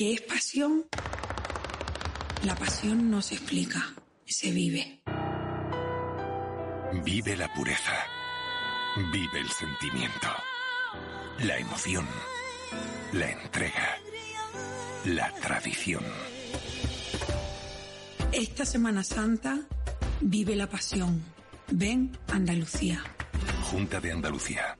¿Qué es pasión? La pasión no se explica, se vive. Vive la pureza. Vive el sentimiento. La emoción. La entrega. La tradición. Esta Semana Santa vive la pasión. Ven Andalucía. Junta de Andalucía.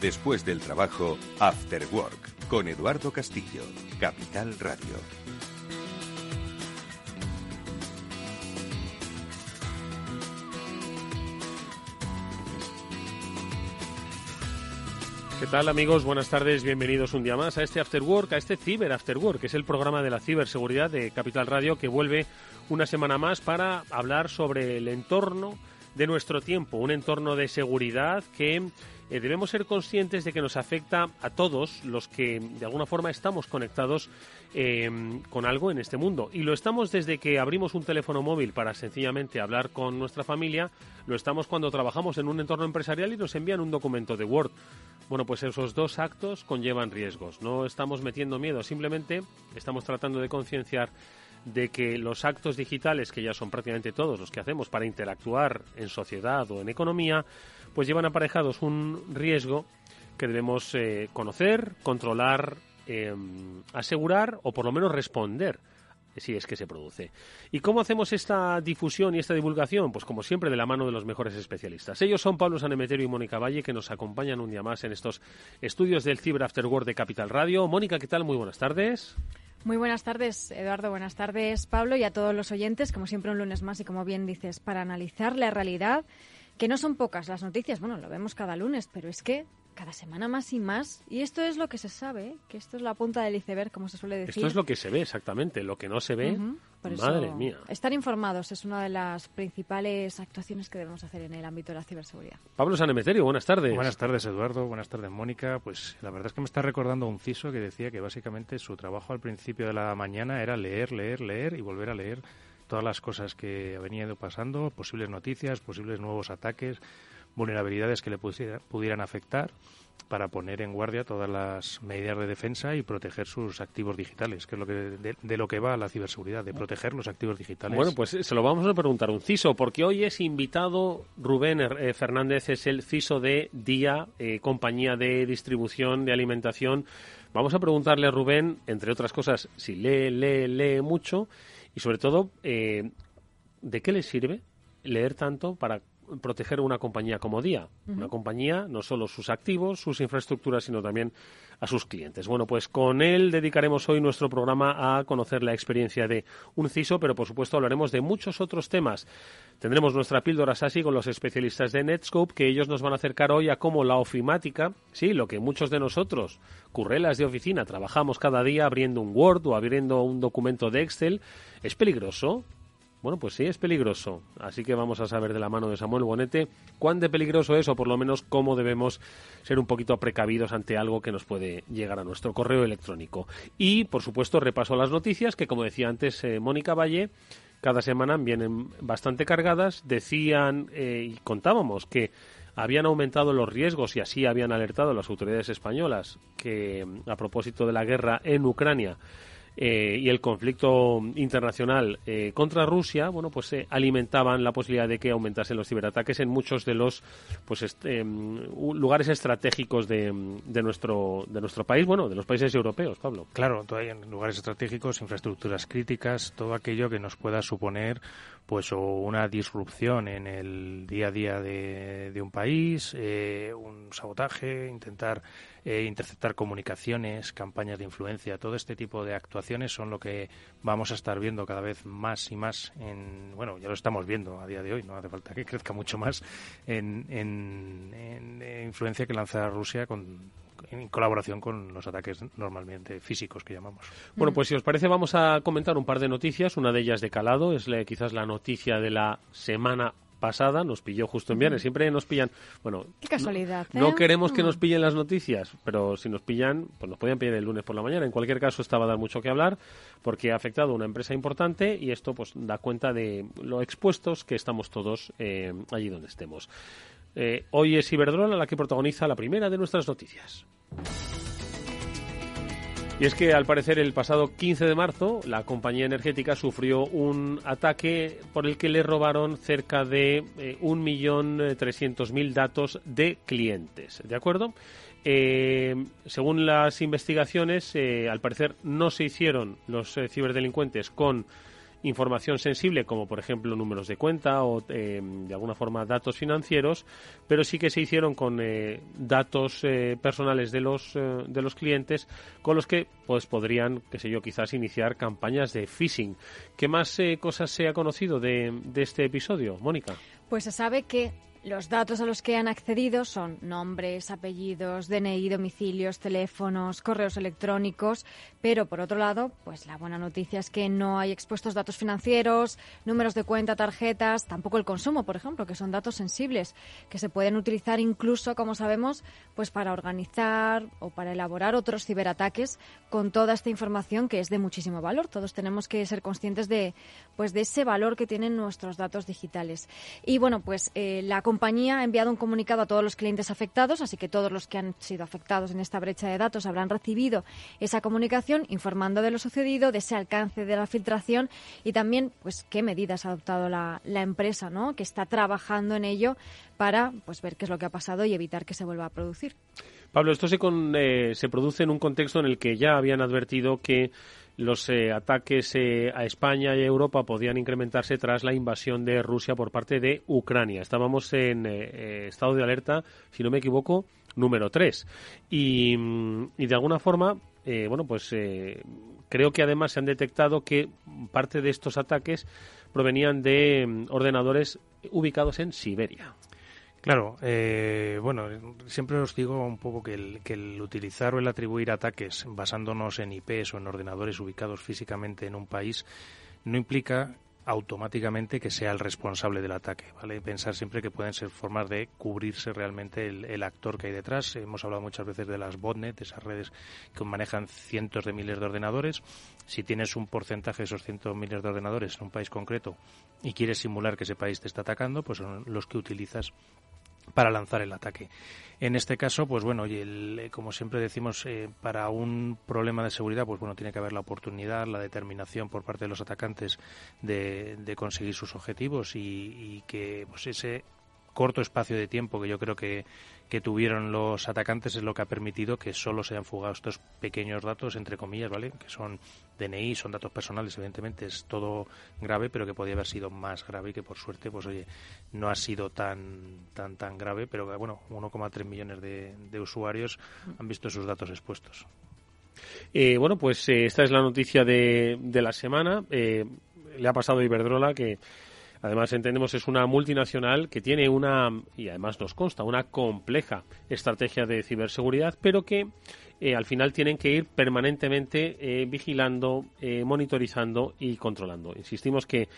Después del trabajo, After Work, con Eduardo Castillo, Capital Radio. ¿Qué tal amigos? Buenas tardes, bienvenidos un día más a este After Work, a este Ciber After Work, que es el programa de la ciberseguridad de Capital Radio que vuelve una semana más para hablar sobre el entorno de nuestro tiempo, un entorno de seguridad que eh, debemos ser conscientes de que nos afecta a todos los que de alguna forma estamos conectados eh, con algo en este mundo. Y lo estamos desde que abrimos un teléfono móvil para sencillamente hablar con nuestra familia, lo estamos cuando trabajamos en un entorno empresarial y nos envían un documento de Word. Bueno, pues esos dos actos conllevan riesgos. No estamos metiendo miedo, simplemente estamos tratando de concienciar de que los actos digitales, que ya son prácticamente todos los que hacemos para interactuar en sociedad o en economía, pues llevan aparejados un riesgo que debemos eh, conocer, controlar, eh, asegurar o por lo menos responder si es que se produce. ¿Y cómo hacemos esta difusión y esta divulgación? Pues como siempre de la mano de los mejores especialistas. Ellos son Pablo Sanemeterio y Mónica Valle que nos acompañan un día más en estos estudios del Cyber After Work de Capital Radio. Mónica, ¿qué tal? Muy buenas tardes. Muy buenas tardes, Eduardo. Buenas tardes, Pablo, y a todos los oyentes. Como siempre, un lunes más y como bien dices, para analizar la realidad, que no son pocas las noticias. Bueno, lo vemos cada lunes, pero es que cada semana más y más. Y esto es lo que se sabe, que esto es la punta del iceberg, como se suele decir. Esto es lo que se ve, exactamente. Lo que no se ve, madre mía. Estar informados es una de las principales actuaciones que debemos hacer en el ámbito de la ciberseguridad. Pablo Sanemeterio, buenas tardes. Buenas tardes, Eduardo. Buenas tardes, Mónica. Pues la verdad es que me está recordando un CISO que decía que básicamente su trabajo al principio de la mañana era leer, leer, leer y volver a leer todas las cosas que venían pasando, posibles noticias, posibles nuevos ataques vulnerabilidades que le pudieran afectar para poner en guardia todas las medidas de defensa y proteger sus activos digitales, que es lo que de, lo que va la ciberseguridad, de proteger los activos digitales. Bueno, pues se lo vamos a preguntar un CISO, porque hoy es invitado Rubén eh, Fernández, es el CISO de DIA, eh, compañía de distribución de alimentación. Vamos a preguntarle a Rubén, entre otras cosas, si lee, lee, lee mucho y sobre todo, eh, ¿de qué le sirve leer tanto para proteger una compañía como Día. Una compañía, no solo sus activos, sus infraestructuras, sino también a sus clientes. Bueno, pues con él dedicaremos hoy nuestro programa a conocer la experiencia de un CISO, pero por supuesto hablaremos de muchos otros temas. Tendremos nuestra píldora SASI con los especialistas de Netscope, que ellos nos van a acercar hoy a cómo la ofimática, sí, lo que muchos de nosotros, currelas de oficina, trabajamos cada día abriendo un Word o abriendo un documento de Excel, es peligroso, bueno, pues sí, es peligroso. Así que vamos a saber de la mano de Samuel Bonete cuán de peligroso es o por lo menos cómo debemos ser un poquito precavidos ante algo que nos puede llegar a nuestro correo electrónico. Y, por supuesto, repaso las noticias que, como decía antes eh, Mónica Valle, cada semana vienen bastante cargadas. Decían eh, y contábamos que habían aumentado los riesgos y así habían alertado las autoridades españolas que, a propósito de la guerra en Ucrania, eh, y el conflicto internacional eh, contra Rusia, bueno, pues eh, alimentaban la posibilidad de que aumentasen los ciberataques en muchos de los pues este, lugares estratégicos de, de, nuestro de nuestro país, bueno, de los países europeos, Pablo. Claro, todavía en lugares estratégicos, infraestructuras críticas, todo aquello que nos pueda suponer pues o una disrupción en el día a día de, de un país, un sabotaje, intentar eh, interceptar comunicaciones, campañas de influencia, todo este tipo de actuaciones son lo que vamos a estar viendo cada vez más y más en, bueno, ya lo estamos viendo a día de hoy, no hace falta que crezca mucho más en, en, influencia que lanza Rusia con, en colaboración con los ataques normalmente físicos que llamamos. Bueno, pues si os parece vamos a comentar un par de noticias. Una de ellas de calado es quizás la noticia de la semana pasada nos pilló justo en viernes. Siempre nos pillan. Bueno, qué casualidad. No, ¿eh? queremos que nos Mm. pillen las noticias, pero si nos pillan, pues nos podían pillar el lunes por la mañana. En cualquier caso, estaba a dar mucho que hablar porque ha afectado a una empresa importante y esto pues da cuenta de lo expuestos que estamos todos eh, allí donde estemos. Eh, hoy es Iberdrola la que protagoniza la primera de nuestras noticias. Y es que al parecer el pasado 15 de marzo la compañía energética sufrió un ataque por el que le robaron cerca de eh, 1.300.000 datos de clientes. ¿De acuerdo? Eh, según las investigaciones, eh, al parecer no se hicieron los eh, ciberdelincuentes con información sensible como por ejemplo números de cuenta o eh, de alguna forma datos financieros pero sí que se hicieron con eh, datos eh, personales de los eh, de los clientes con los que pues podrían qué sé yo quizás iniciar campañas de phishing. Qué más eh, cosas se ha conocido de, de este episodio Mónica Pues se sabe que los datos a los que han accedido son nombres, apellidos, DNI, domicilios, teléfonos, correos electrónicos, pero por otro lado, pues la buena noticia es que no hay expuestos datos financieros, números de cuenta, tarjetas, tampoco el consumo, por ejemplo, que son datos sensibles que se pueden utilizar incluso, como sabemos, pues para organizar o para elaborar otros ciberataques con toda esta información que es de muchísimo valor. Todos tenemos que ser conscientes de pues de ese valor que tienen nuestros datos digitales. Y bueno, pues eh, la compañía ha enviado un comunicado a todos los clientes afectados, así que todos los que han sido afectados en esta brecha de datos habrán recibido esa comunicación informando de lo sucedido, de ese alcance de la filtración y también pues qué medidas ha adoptado la, la empresa, ¿no? Que está trabajando en ello para pues ver qué es lo que ha pasado y evitar que se vuelva a producir. Pablo, esto se, con, eh, se produce en un contexto en el que ya habían advertido que los eh, ataques eh, a España y a Europa podían incrementarse tras la invasión de Rusia por parte de Ucrania. Estábamos en eh, estado de alerta, si no me equivoco, número 3. Y, mm, y de alguna forma, eh, bueno, pues eh, creo que además se han detectado que parte de estos ataques provenían de mm, ordenadores ubicados en Siberia. Claro, eh, bueno, siempre os digo un poco que el, que el utilizar o el atribuir ataques basándonos en IPs o en ordenadores ubicados físicamente en un país no implica automáticamente que sea el responsable del ataque, ¿vale? Pensar siempre que pueden ser formas de cubrirse realmente el, actor que hay detrás. Hemos hablado muchas veces de las botnet, esas redes que manejan cientos de miles de ordenadores. Si tienes un porcentaje de esos cientos de miles de ordenadores en un país concreto y quieres simular que ese país te está atacando, pues son los que utilizas para lanzar el ataque. En este caso, pues bueno, y el, como siempre decimos, eh, para un problema de seguridad, pues bueno, tiene que haber la oportunidad, la determinación por parte de los atacantes de, de conseguir sus objetivos y, y que pues ese corto espacio de tiempo que yo creo que, que tuvieron los atacantes es lo que ha permitido que solo se hayan fugado estos pequeños datos, entre comillas, ¿vale? Que son DNI, son datos personales, evidentemente es todo grave, pero que podía haber sido más grave y que por suerte, pues oye, no ha sido tan tan tan grave, pero bueno, 1,3 millones de, de, usuarios han visto sus datos expuestos. Eh, bueno, pues eh, esta es la noticia de, de la semana. Eh, le ha pasado a Iberdrola que Además, entendemos es una multinacional que tiene una, y además nos consta, una compleja estrategia de ciberseguridad, pero que eh, al final tienen que ir permanentemente eh, vigilando, eh, monitorizando y controlando. Insistimos que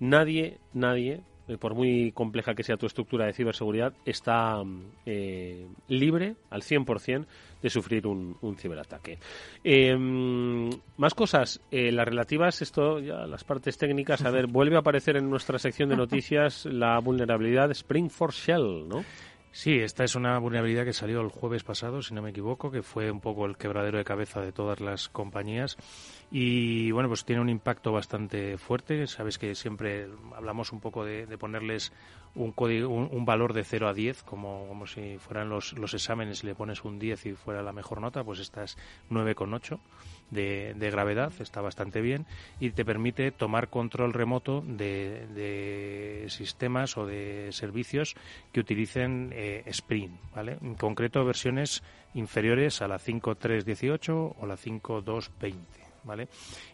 nadie, nadie, por muy compleja que sea tu estructura de ciberseguridad, está eh, libre al 100% de sufrir un, un ciberataque. Eh, más cosas, eh, las relativas, esto ya las partes técnicas, a ver, vuelve a aparecer en nuestra sección de noticias la vulnerabilidad Spring for Shell, ¿no? Sí, esta es una vulnerabilidad que salió el jueves pasado, si no me equivoco, que fue un poco el quebradero de cabeza de todas las compañías. Y bueno, pues tiene un impacto bastante fuerte. Sabes que siempre hablamos un poco de, ponerles un, código, un, valor de 0 a 10, como, como si fueran los, los exámenes, le pones un 10 y fuera la mejor nota, pues esta es 9,8 de, de gravedad, está bastante bien, y te permite tomar control remoto de, de sistemas o de servicios que utilicen eh, Spring, ¿vale? En concreto, versiones inferiores a la 5.3.18 o la 5.2.20. ¿vale?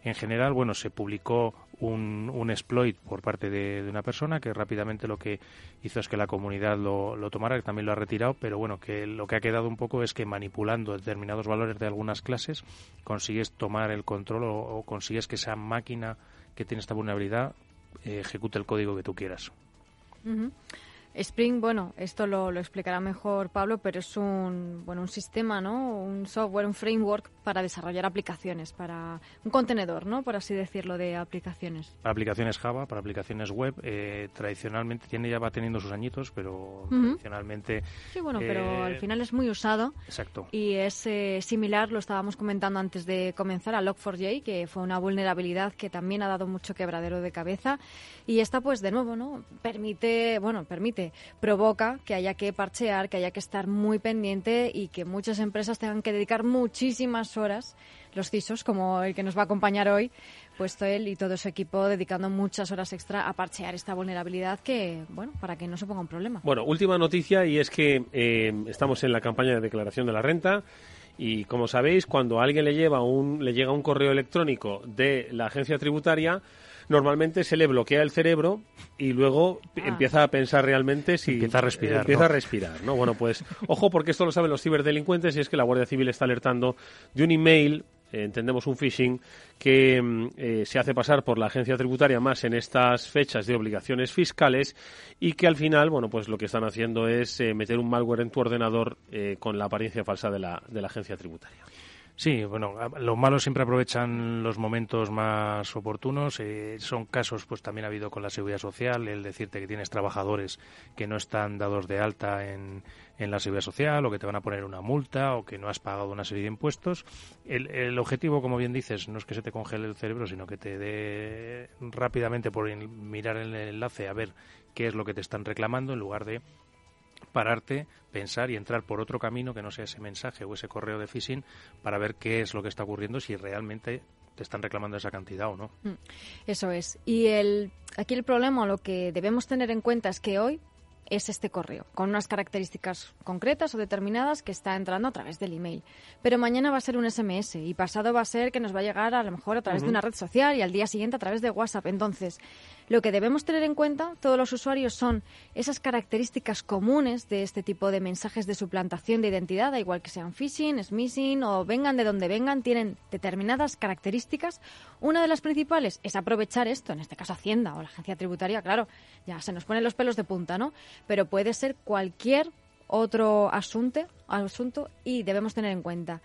En general, bueno, se publicó un, un exploit por parte de, una persona que rápidamente lo que hizo es que la comunidad lo, lo, tomara, que también lo ha retirado, pero bueno, que lo que ha quedado un poco es que manipulando determinados valores de algunas clases consigues tomar el control o, consigues que esa máquina que tiene esta vulnerabilidad eh, ejecute el código que tú quieras. Spring, bueno, esto lo, lo, explicará mejor Pablo, pero es un, bueno, un sistema, ¿no? Un software, un framework para desarrollar aplicaciones, para un contenedor, ¿no? Por así decirlo, de aplicaciones. Para aplicaciones Java, para aplicaciones web, eh, tradicionalmente tiene ya va teniendo sus añitos, pero tradicionalmente. Sí, bueno, pero al final es muy usado. Exacto. Y es eh, similar, lo estábamos comentando antes de comenzar, a Log4j, que fue una vulnerabilidad que también ha dado mucho quebradero de cabeza. Y esta, pues, de nuevo, ¿no? Permite, bueno, permite provoca que haya que parchear, que haya que estar muy pendiente y que muchas empresas tengan que dedicar muchísimas horas, los CISOs, como el que nos va a acompañar hoy, puesto él y todo su equipo dedicando muchas horas extra a parchear esta vulnerabilidad que, bueno, para que no se ponga un problema. Bueno, última noticia y es que eh, estamos en la campaña de declaración de la renta. Y como sabéis, cuando a alguien le, lleva un, le llega un correo electrónico de la agencia tributaria, normalmente se le bloquea el cerebro y luego ah. empieza a pensar realmente si empieza a respirar. Empieza a respirar, ¿no? Bueno, pues ojo porque esto lo saben los ciberdelincuentes y es que la Guardia Civil está alertando de un email eh, entendemos un phishing que mm, eh, se hace pasar por la agencia tributaria más en estas fechas de obligaciones fiscales y que al final, bueno, pues lo que están haciendo es eh, meter un malware en tu ordenador con la apariencia falsa de la, de la agencia tributaria. Sí, bueno, los malos siempre aprovechan los momentos más oportunos. Eh, son casos, pues también ha habido con la seguridad social, el decirte que tienes trabajadores que no están dados de alta en, en la seguridad social o que te van a poner una multa o que no has pagado una serie de impuestos. El, el objetivo, como bien dices, no es que se te congele el cerebro, sino que te dé rápidamente por mirar el enlace a ver qué es lo que te están reclamando en lugar de pararte, pensar y entrar por otro camino que no sea ese mensaje o ese correo de phishing para ver qué es lo que está ocurriendo, si realmente te están reclamando esa cantidad o no. Mm, eso es. Y el, aquí el problema, lo que debemos tener en cuenta es que hoy es este correo, con unas características concretas o determinadas que está entrando a través del email. Pero mañana va a ser un SMS y pasado va a ser que nos va a llegar a lo mejor a través de una red social y al día siguiente a través de WhatsApp. Entonces, lo que debemos tener en cuenta todos los usuarios son esas características comunes de este tipo de mensajes de suplantación de identidad, da igual que sean phishing, smishing o vengan de donde vengan, tienen determinadas características. Una de las principales es aprovechar esto, en este caso Hacienda o la agencia tributaria, claro, ya se nos ponen los pelos de punta, ¿no? Pero puede ser cualquier otro asunto, asunto y debemos tener en cuenta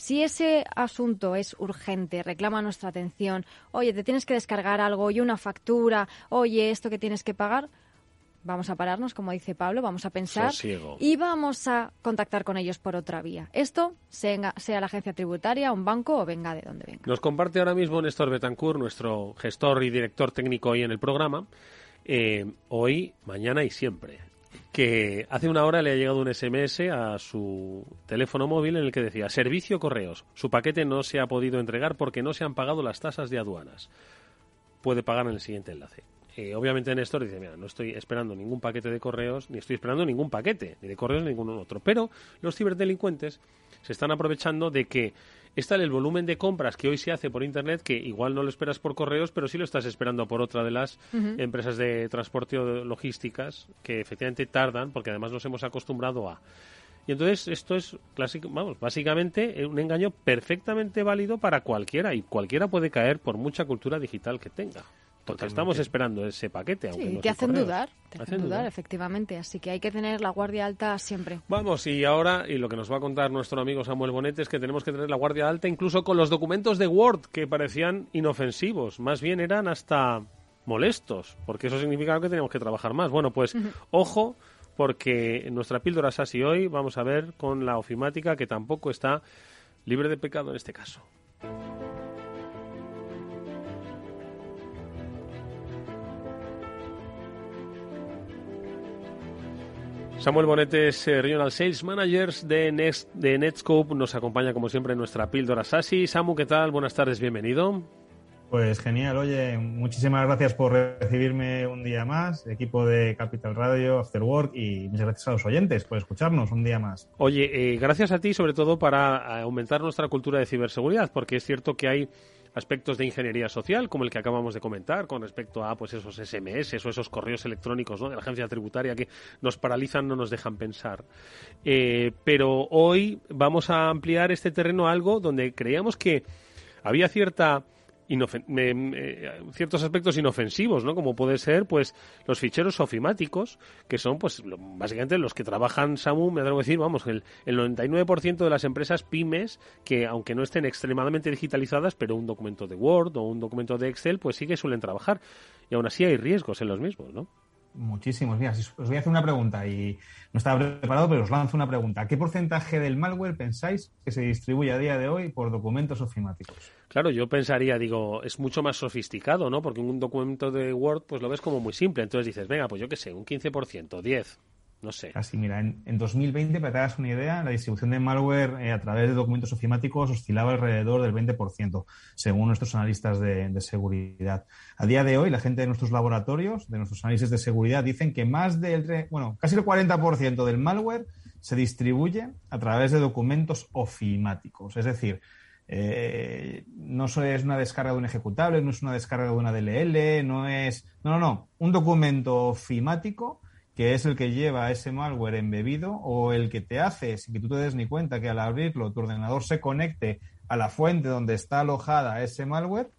si ese asunto es urgente, reclama nuestra atención, oye, te tienes que descargar algo, oye, una factura, oye, esto que tienes que pagar, vamos a pararnos, como dice Pablo, vamos a pensar y vamos a contactar con ellos por otra vía. Esto, sea, sea, la agencia tributaria, un banco o venga de donde venga. Nos comparte ahora mismo Néstor Betancourt, nuestro gestor y director técnico hoy en el programa, eh, hoy, mañana y siempre que hace una hora le ha llegado un SMS a su teléfono móvil en el que decía servicio correos. Su paquete no se ha podido entregar porque no se han pagado las tasas de aduanas. Puede pagar en el siguiente enlace. Eh, obviamente Néstor dice, mira, no estoy esperando ningún paquete de correos, ni estoy esperando ningún paquete, ni de correos, ni ningún otro. Pero los ciberdelincuentes se están aprovechando de que está el volumen de compras que hoy se hace por Internet, que igual no lo esperas por correos, pero sí lo estás esperando por otra de las empresas de transporte o logísticas, que efectivamente tardan, porque además nos hemos acostumbrado a... Y entonces esto es clásico, vamos, básicamente un engaño perfectamente válido para cualquiera y cualquiera puede caer por mucha cultura digital que tenga. Porque estamos esperando ese paquete. Aunque sí, te hacen dudar, te hacen, dudar, efectivamente. Así que hay que tener la guardia alta siempre. Vamos, y ahora, y lo que nos va a contar nuestro amigo Samuel Bonet es que tenemos que tener la guardia alta incluso con los documentos de Word que parecían inofensivos. Más bien eran hasta molestos, porque eso significaba que teníamos que trabajar más. Bueno, pues ojo porque en nuestra píldora SASI hoy vamos a ver con la ofimática que tampoco está libre de pecado en este caso. Samuel Bonetes, eh, Regional Sales Managers de, de Netscope, nos acompaña como siempre en nuestra píldora SASI. Samu, ¿qué tal? Buenas tardes, bienvenido. Pues genial, oye, muchísimas gracias por recibirme un día más, equipo de Capital Radio, After Work y muchas gracias a los oyentes por escucharnos un día más. Oye, eh, gracias a ti sobre todo para aumentar nuestra cultura de ciberseguridad, porque es cierto que hay aspectos de ingeniería social, como el que acabamos de comentar, con respecto a pues esos SMS o esos correos electrónicos de la agencia tributaria que nos paralizan, no nos dejan pensar. Eh, pero hoy vamos a ampliar este terreno a algo donde creíamos que había cierta ciertos aspectos inofensivos, ¿no? Como puede ser, pues, los ficheros ofimáticos, que son, pues, básicamente los que trabajan SAMU, me atrevo a decir, vamos, el, el 99% de las empresas pymes que, aunque no estén extremadamente digitalizadas, pero un documento de Word o un documento de Excel, pues sí que suelen trabajar. Y aún así hay riesgos en los mismos, ¿no? Muchísimos. Mira, os voy a hacer una pregunta y no estaba preparado, pero os lanzo una pregunta. ¿Qué porcentaje del malware pensáis que se distribuye a día de hoy por documentos ofimáticos? Claro, yo pensaría, digo, es mucho más sofisticado, ¿no? Porque un documento de Word, pues lo ves como muy simple. Entonces dices, venga, pues yo qué sé, un 15%, 10%. No sé. Así, mira, en, 2020, para que te hagas una idea, la distribución de malware eh, a través de documentos ofimáticos oscilaba alrededor del 20%, según nuestros analistas de, seguridad. A día de hoy, la gente de nuestros laboratorios, de nuestros análisis de seguridad, dicen que más del, bueno, casi el 40% del malware se distribuye a través de documentos ofimáticos. Es decir, eh, no es una descarga de un ejecutable, no es una descarga de una DLL, no es. No, no, no. Un documento ofimático que es el que lleva ese malware embebido o el que te hace, sin que tú te des ni cuenta, que al abrirlo tu ordenador se conecte a la fuente donde está alojada ese malware,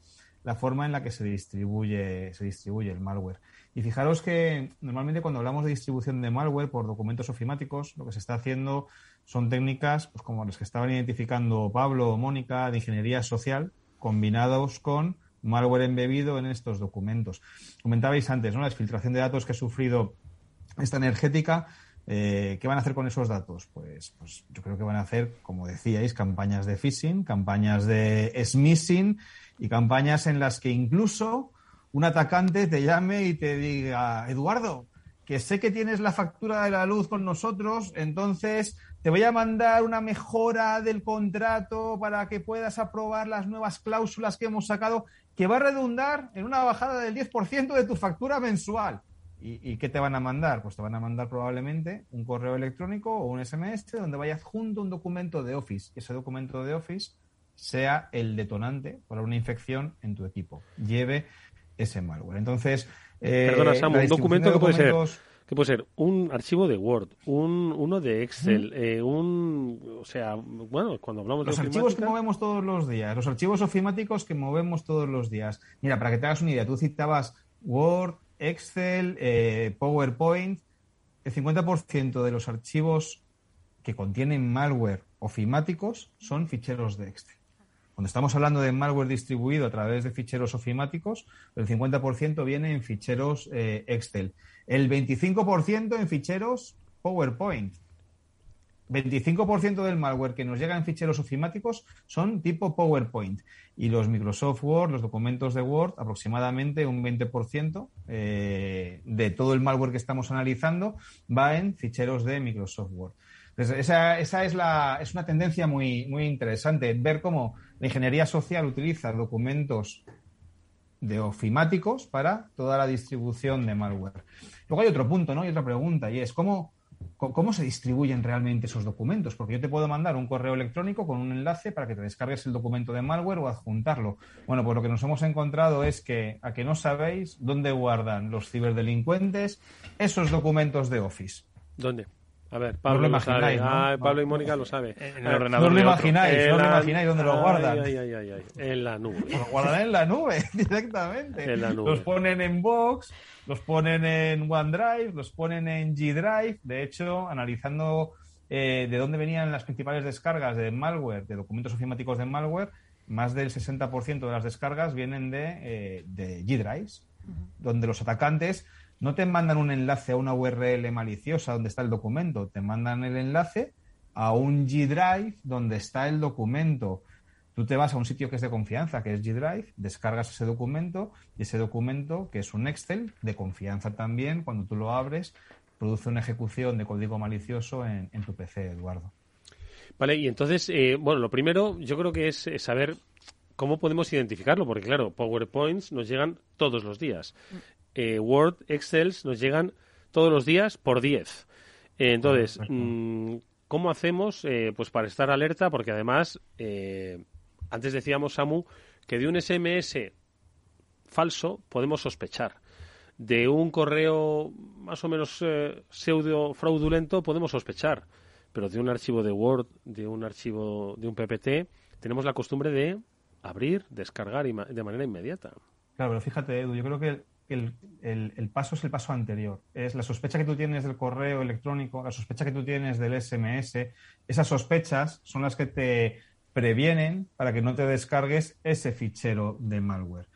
la forma en la que se distribuye, se distribuye el malware. Y fijaros que normalmente cuando hablamos de distribución de malware por documentos ofimáticos, lo que se está haciendo son técnicas pues, como las que estaban identificando Pablo o Mónica de ingeniería social, combinados con malware embebido en estos documentos. Comentabais antes, ¿no? La exfiltración de datos que ha sufrido esta energética, eh, ¿qué van a hacer con esos datos? Pues, pues yo creo que van a hacer, como decíais, campañas de phishing, campañas de smishing y campañas en las que incluso un atacante te llame y te diga, Eduardo, que sé que tienes la factura de la luz con nosotros, entonces te voy a mandar una mejora del contrato para que puedas aprobar las nuevas cláusulas que hemos sacado, que va a redundar en una bajada del 10% de tu factura mensual. ¿Y, qué te van a mandar? Pues te van a mandar probablemente un correo electrónico o un SMS donde vaya adjunto un documento de Office. Y ese documento de Office sea el detonante para una infección en tu equipo. Lleve ese malware. Entonces. Eh, Perdona, Samu, un documento que puede ser. Que puede ser un archivo de Word, un, uno de Excel, eh, un. O sea, bueno, cuando hablamos los de. Los archivos que movemos todos los días, los archivos ofimáticos que movemos todos los días. Mira, para que te hagas una idea, tú citabas Word, Excel, eh, PowerPoint, el 50% de los archivos que contienen malware ofimáticos son ficheros de Excel. Cuando estamos hablando de malware distribuido a través de ficheros ofimáticos, el 50% viene en ficheros eh, Excel. El 25% en ficheros PowerPoint. 25% del malware que nos llega en ficheros ofimáticos son tipo PowerPoint y los Microsoft Word, los documentos de Word, aproximadamente un 20% eh, de todo el malware que estamos analizando va en ficheros de Microsoft Word. esa, esa es, la, es una tendencia muy, muy interesante, ver cómo la ingeniería social utiliza documentos de ofimáticos para toda la distribución de malware. Luego hay otro punto, ¿no? Y otra pregunta, y es cómo ¿Cómo se distribuyen realmente esos documentos? Porque yo te puedo mandar un correo electrónico con un enlace para que te descargues el documento de malware o adjuntarlo. Bueno, pues lo que nos hemos encontrado es que a que no sabéis dónde guardan los ciberdelincuentes esos documentos de Office. ¿Dónde? A ver, Pablo lo, sabe. Ah, Pablo y Mónica lo sabe. En el ordenador. No lo imagináis, no lo imagináis dónde lo guardan. Ay, ay, ay, ay, En la nube. Lo guardan en la nube, directamente. En la nube. Los ponen en Box, los ponen en OneDrive, los ponen en G Drive. De hecho, analizando eh, de dónde venían las principales descargas de malware, de documentos ofimáticos de malware, más del 60% de las descargas vienen de, eh, de G Drives, donde los atacantes no te mandan un enlace a una URL maliciosa donde está el documento, te mandan el enlace a un G Drive donde está el documento. Tú te vas a un sitio que es de confianza, que es G Drive, descargas ese documento y ese documento, que es un Excel de confianza también, cuando tú lo abres, produce una ejecución de código malicioso en, tu PC, Eduardo. Vale, y entonces, eh, bueno, lo primero yo creo que es saber cómo podemos identificarlo, porque claro, PowerPoints nos llegan todos los días. Eh, Word, Excel nos llegan todos los días por 10. Eh, entonces, mm, ¿cómo hacemos eh, pues para estar alerta? Porque además, antes decíamos, Samu, que de un SMS falso podemos sospechar. De un correo más o menos pseudo fraudulento podemos sospechar. Pero de un archivo de Word, de un archivo de un PPT, tenemos la costumbre de abrir, descargar de manera inmediata. Claro, pero fíjate, Edu, yo creo que el, paso es el paso anterior. Es la sospecha que tú tienes del correo electrónico, la sospecha que tú tienes del SMS. Esas sospechas son las que te previenen para que no te descargues ese fichero de malware.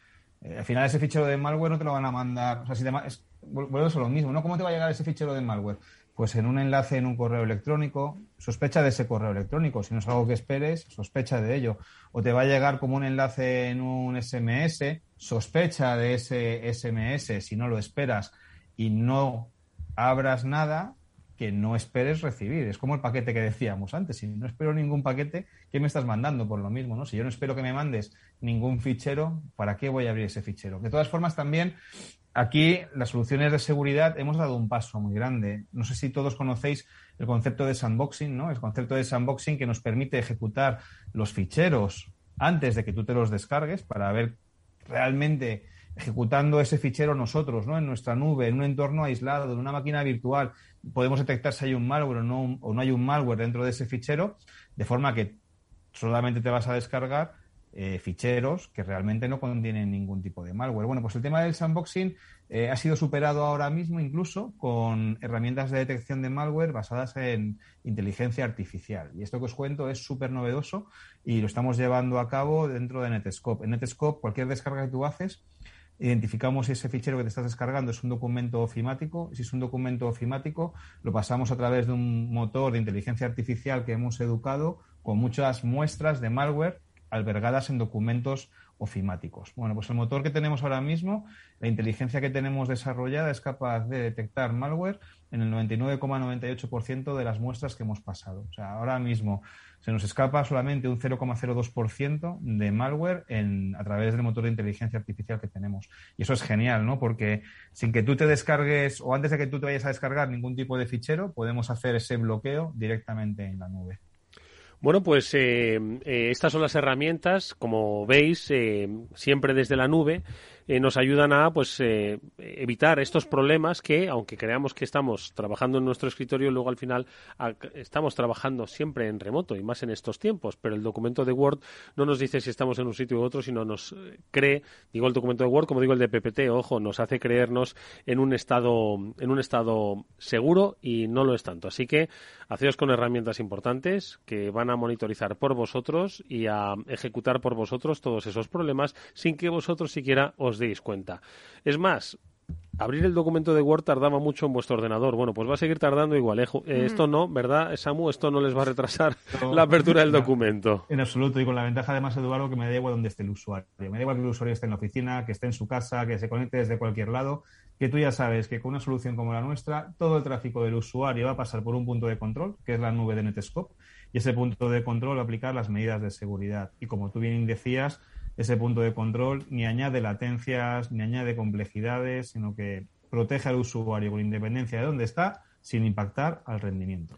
Eh, al final ese fichero de malware no te lo van a mandar. O sea, si te, es, vuelves a lo mismo, ¿no? ¿Cómo te va a llegar ese fichero de malware? Pues en un enlace en un correo electrónico, sospecha de ese correo electrónico. Si no es algo que esperes, sospecha de ello. O te va a llegar como un enlace en un SMS, sospecha de ese SMS si no lo esperas y no abras nada que no esperes recibir. Es como el paquete que decíamos antes. Si no espero ningún paquete, ¿qué me estás mandando por lo mismo? ¿no? Si yo no espero que me mandes ningún fichero, ¿para qué voy a abrir ese fichero? De todas formas, también Aquí las soluciones de seguridad hemos dado un paso muy grande. No sé si todos conocéis el concepto de sandboxing, ¿no? El concepto de sandboxing que nos permite ejecutar los ficheros antes de que tú te los descargues para ver realmente ejecutando ese fichero nosotros, ¿no? En nuestra nube, en un entorno aislado, en una máquina virtual, podemos detectar si hay un malware o no, o no hay un malware dentro de ese fichero, de forma que solamente te vas a descargar eh, ficheros que realmente no contienen ningún tipo de malware. Bueno, pues el tema del sandboxing eh, ha sido superado ahora mismo incluso con herramientas de detección de malware basadas en inteligencia artificial. Y esto que os cuento es súper novedoso y lo estamos llevando a cabo dentro de Netscope. En Netscope, cualquier descarga que tú haces, identificamos si ese fichero que te estás descargando es un documento ofimático. Si es un documento ofimático, lo pasamos a través de un motor de inteligencia artificial que hemos educado con muchas muestras de malware albergadas en documentos ofimáticos. Bueno, pues el motor que tenemos ahora mismo, la inteligencia que tenemos desarrollada es capaz de detectar malware en el 99,98% de las muestras que hemos pasado. O sea, ahora mismo se nos escapa solamente un 0,02% de malware en, a través del motor de inteligencia artificial que tenemos. Y eso es genial, ¿no? Porque sin que tú te descargues o antes de que tú te vayas a descargar ningún tipo de fichero, podemos hacer ese bloqueo directamente en la nube. Bueno, pues eh, eh, estas son las herramientas, como veis, eh, siempre desde la nube, eh, nos ayudan a pues eh, evitar estos problemas que, aunque creamos que estamos trabajando en nuestro escritorio, luego al final estamos trabajando siempre en remoto y más en estos tiempos. Pero el documento de Word no nos dice si estamos en un sitio u otro, sino nos eh, cree, digo el documento de Word, como digo el de PPT, ojo, nos hace creernos en un estado, en un estado seguro y no lo es tanto. Así que haceos con herramientas importantes que van a monitorizar por vosotros y a ejecutar por vosotros todos esos problemas sin que vosotros siquiera os deis cuenta. Es más, abrir el documento de Word tardaba mucho en vuestro ordenador. Bueno, pues va a seguir tardando igual. ¿eh? eh esto no, ¿verdad, Samu? Esto no les va a retrasar la apertura del documento. En absoluto. Y con la ventaja, además, Eduardo, que me da igual donde esté el usuario. Me da igual que el usuario esté en la oficina, que esté en su casa, que se conecte desde cualquier lado. Que tú ya sabes que con una solución como la nuestra, todo el tráfico del usuario va a pasar por un punto de control, que es la nube de Netscope. Y ese punto de control va a aplicar las medidas de seguridad. Y como tú bien decías, ese punto de control ni añade latencias, ni añade complejidades, sino que protege al usuario con independencia de dónde está, sin impactar al rendimiento.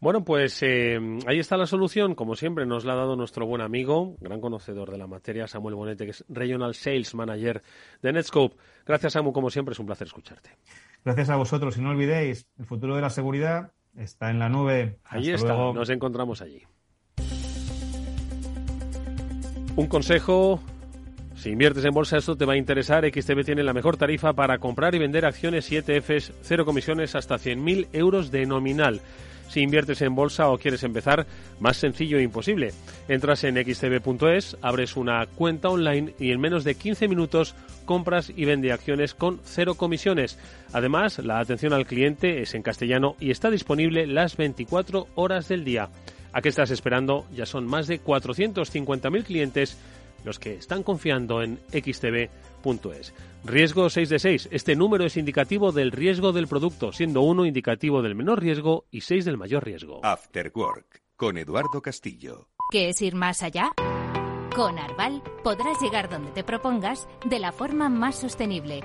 Bueno, pues eh, ahí está la solución. Como siempre, nos la ha dado nuestro buen amigo, gran conocedor de la materia, Samuel Bonete, que es Regional Sales Manager de Netscope. Gracias, Samu. Como siempre, es un placer escucharte. Gracias a vosotros. Y no olvidéis, el futuro de la seguridad está en la nube. Ahí está. Nos encontramos allí. Un consejo, si inviertes en bolsa esto te va a interesar, XTB tiene la mejor tarifa para comprar y vender acciones y ETFs, cero comisiones hasta 100.000 euros de nominal. Si inviertes en bolsa o quieres empezar, más sencillo e imposible. Entras en xtb.es, abres una cuenta online y en menos de 15 minutos compras y vende acciones con cero comisiones. Además, la atención al cliente es en castellano y está disponible las 24 horas del día. ¿A qué estás esperando? Ya son más de 450.000 clientes los que están confiando en xtb.es. Riesgo 6 de 6. Este número es indicativo del riesgo del producto, siendo 1 indicativo del menor riesgo y 6 del mayor riesgo. After Work, con Eduardo Castillo. ¿Qué es ir más allá? Con Arval podrás llegar donde te propongas de la forma más sostenible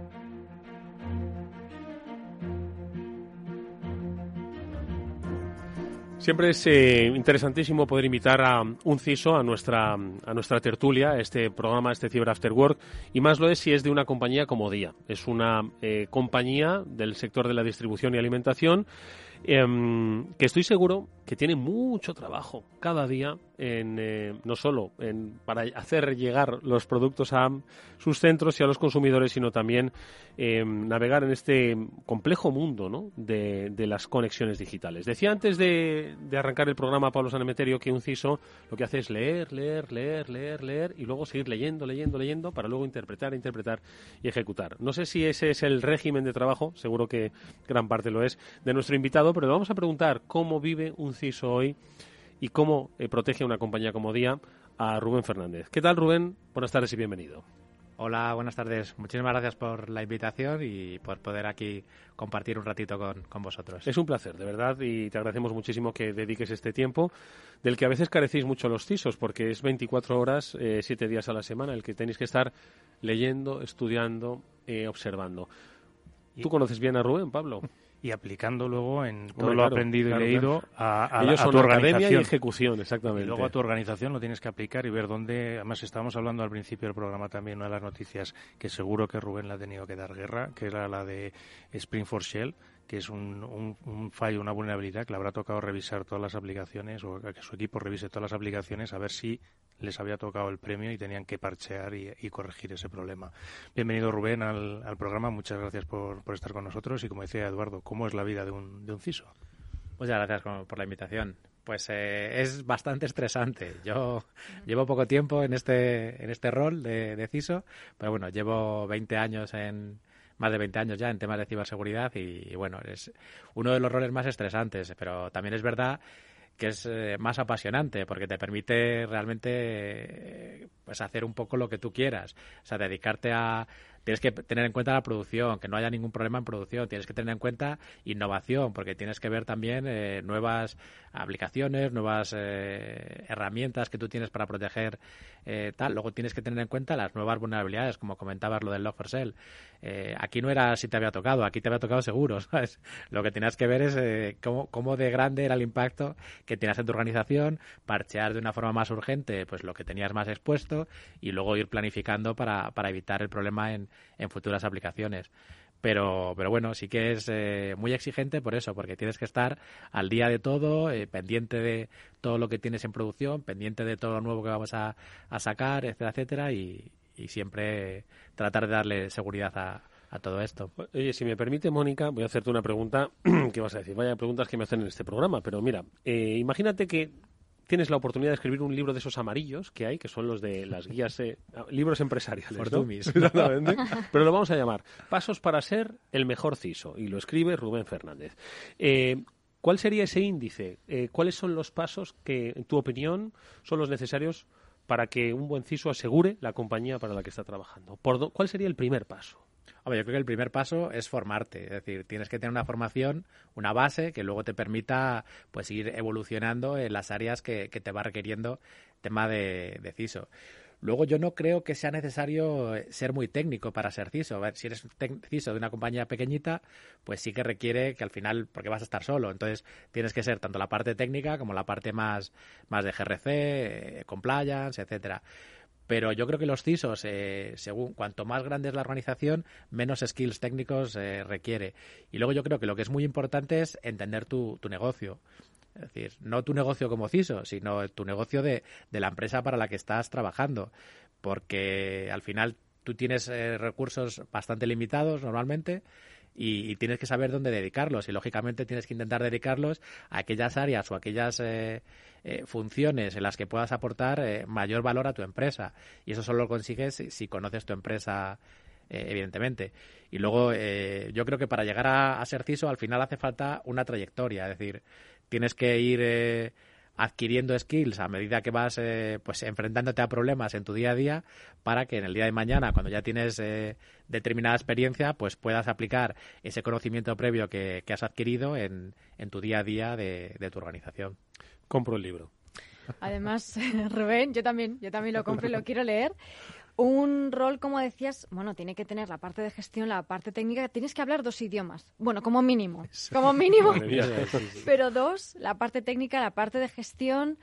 Siempre es eh, interesantísimo poder invitar a un CISO a nuestra, a nuestra tertulia, a este programa, este Cyber After Work, y más lo es si es de una compañía como Día. Es una eh, compañía del sector de la distribución y alimentación em, que estoy seguro que tiene mucho trabajo cada día en, eh, no solo en, para hacer llegar los productos a sus centros y a los consumidores, sino también em, navegar en este complejo mundo ¿no? de, de, las conexiones digitales. Decía antes de, de, arrancar el programa Pablo Sanemeterio que un CISO lo que hace es leer, leer, leer, leer, leer y luego seguir leyendo, leyendo, leyendo para luego interpretar, interpretar y ejecutar. No sé si ese es el régimen de trabajo, seguro que gran parte lo es, de nuestro invitado, pero le vamos a preguntar cómo vive un hoy y cómo eh, protege una compañía como Día a Rubén Fernández. ¿Qué tal, Rubén? Buenas tardes y bienvenido. Hola, buenas tardes. Muchísimas gracias por la invitación y por poder aquí compartir un ratito con, con, vosotros. Es un placer, de verdad, y te agradecemos muchísimo que dediques este tiempo, del que a veces carecéis mucho los CISOs, porque es 24 horas, eh, 7 días a la semana, el que tenéis que estar leyendo, estudiando, eh, observando. ¿Tú conoces bien a Rubén, Pablo? y aplicando luego en todo Hombre, lo claro, aprendido claro, y leído claro. a, a, Ellos a son tu academia organización. y ejecución, exactamente. Y luego a tu organización lo tienes que aplicar y ver dónde. Además, estábamos hablando al principio del programa también, una de las noticias que seguro que Rubén le ha tenido que dar guerra, que era la de Spring for Shell, que es un, un, un, fallo, una vulnerabilidad que le habrá tocado revisar todas las aplicaciones o que su equipo revise todas las aplicaciones a ver si les había tocado el premio y tenían que parchear y, y corregir ese problema. Bienvenido Rubén al, al programa, muchas gracias por, por, estar con nosotros y como decía Eduardo, ¿cómo es la vida de un, de un CISO? Muchas gracias por la invitación. Pues eh, es bastante estresante. Yo llevo poco tiempo en este, en este rol de, de CISO, pero bueno, llevo 20 años en, más de 20 años ya en temas de ciberseguridad y, bueno, es uno de los roles más estresantes, pero también es verdad que es eh, más apasionante porque te permite realmente eh, pues hacer un poco lo que tú quieras, o sea, dedicarte a tienes que tener en cuenta la producción, que no haya ningún problema en producción, tienes que tener en cuenta innovación, porque tienes que ver también eh, nuevas aplicaciones, nuevas eh, herramientas que tú tienes para proteger eh, tal. Luego tienes que tener en cuenta las nuevas vulnerabilidades, como comentabas lo del Log4Shell. Eh, aquí no era si te había tocado, aquí te había tocado seguro, ¿sabes? Lo que tenías que ver es eh, cómo, cómo de grande era el impacto que tenías en tu organización, parchear de una forma más urgente pues lo que tenías más expuesto y luego ir planificando para, para evitar el problema en, en futuras aplicaciones pero, pero bueno, sí que es eh, muy exigente por eso, porque tienes que estar al día de todo, eh, pendiente de todo lo que tienes en producción, pendiente de todo lo nuevo que vamos a, a sacar, etcétera, etcétera, y, y, siempre tratar de darle seguridad a, a todo esto. Oye, si me permite, Mónica, voy a hacerte una pregunta. ¿Qué vas a decir? Vaya preguntas que me hacen en este programa, pero mira, eh, imagínate que tienes la oportunidad de escribir un libro de esos amarillos que hay, que son los de las guías, eh, libros empresariales. For ¿no? dummies. Exactamente. Pero lo vamos a llamar Pasos para ser el mejor CISO. Y lo escribe Rubén Fernández. Eh, ¿Cuál sería ese índice? Eh, ¿Cuáles son los pasos que, en tu opinión, son los necesarios para que un buen CISO asegure la compañía para la que está trabajando? ¿Por ¿Cuál sería el primer paso? Yo creo que el primer paso es formarte, es decir, tienes que tener una formación, una base que luego te permita pues ir evolucionando en las áreas que, te va requiriendo tema de CISO. Luego yo no creo que sea necesario eh, ser muy técnico para ser CISO. Si eres CISO de una compañía pequeñita, pues sí que requiere que al final, porque vas a estar solo, entonces tienes que ser tanto la parte técnica como la parte más, más de GRC, eh, compliance, etcétera pero yo creo que los CISOs, eh, según cuanto más grande es la organización, menos skills técnicos requiere. Y luego yo creo que lo que es muy importante es entender tu, tu negocio. Es decir, no tu negocio como CISO, sino tu negocio de, de la empresa para la que estás trabajando. Porque al final tú tienes eh, recursos bastante limitados normalmente y, tienes que saber dónde dedicarlos. Y lógicamente tienes que intentar dedicarlos a aquellas áreas o aquellas eh, eh, funciones en las que puedas aportar mayor valor a tu empresa. Y eso solo lo consigues si, conoces tu empresa evidentemente. Y luego yo creo que para llegar a, a, ser CISO al final hace falta una trayectoria. Es decir tienes que ir eh, adquiriendo skills a medida que vas eh, pues enfrentándote a problemas en tu día a día para que en el día de mañana cuando ya tienes eh, determinada experiencia pues puedas aplicar ese conocimiento previo que, has adquirido en, tu día a día de, de tu organización. Compro el libro. Además, Rubén, yo también, yo también lo compro y lo quiero leer un rol, como decías, bueno, tiene que tener la parte de gestión, la parte técnica, tienes que hablar dos idiomas. Bueno, como mínimo, como mínimo. Pero dos, la parte técnica, la parte de gestión.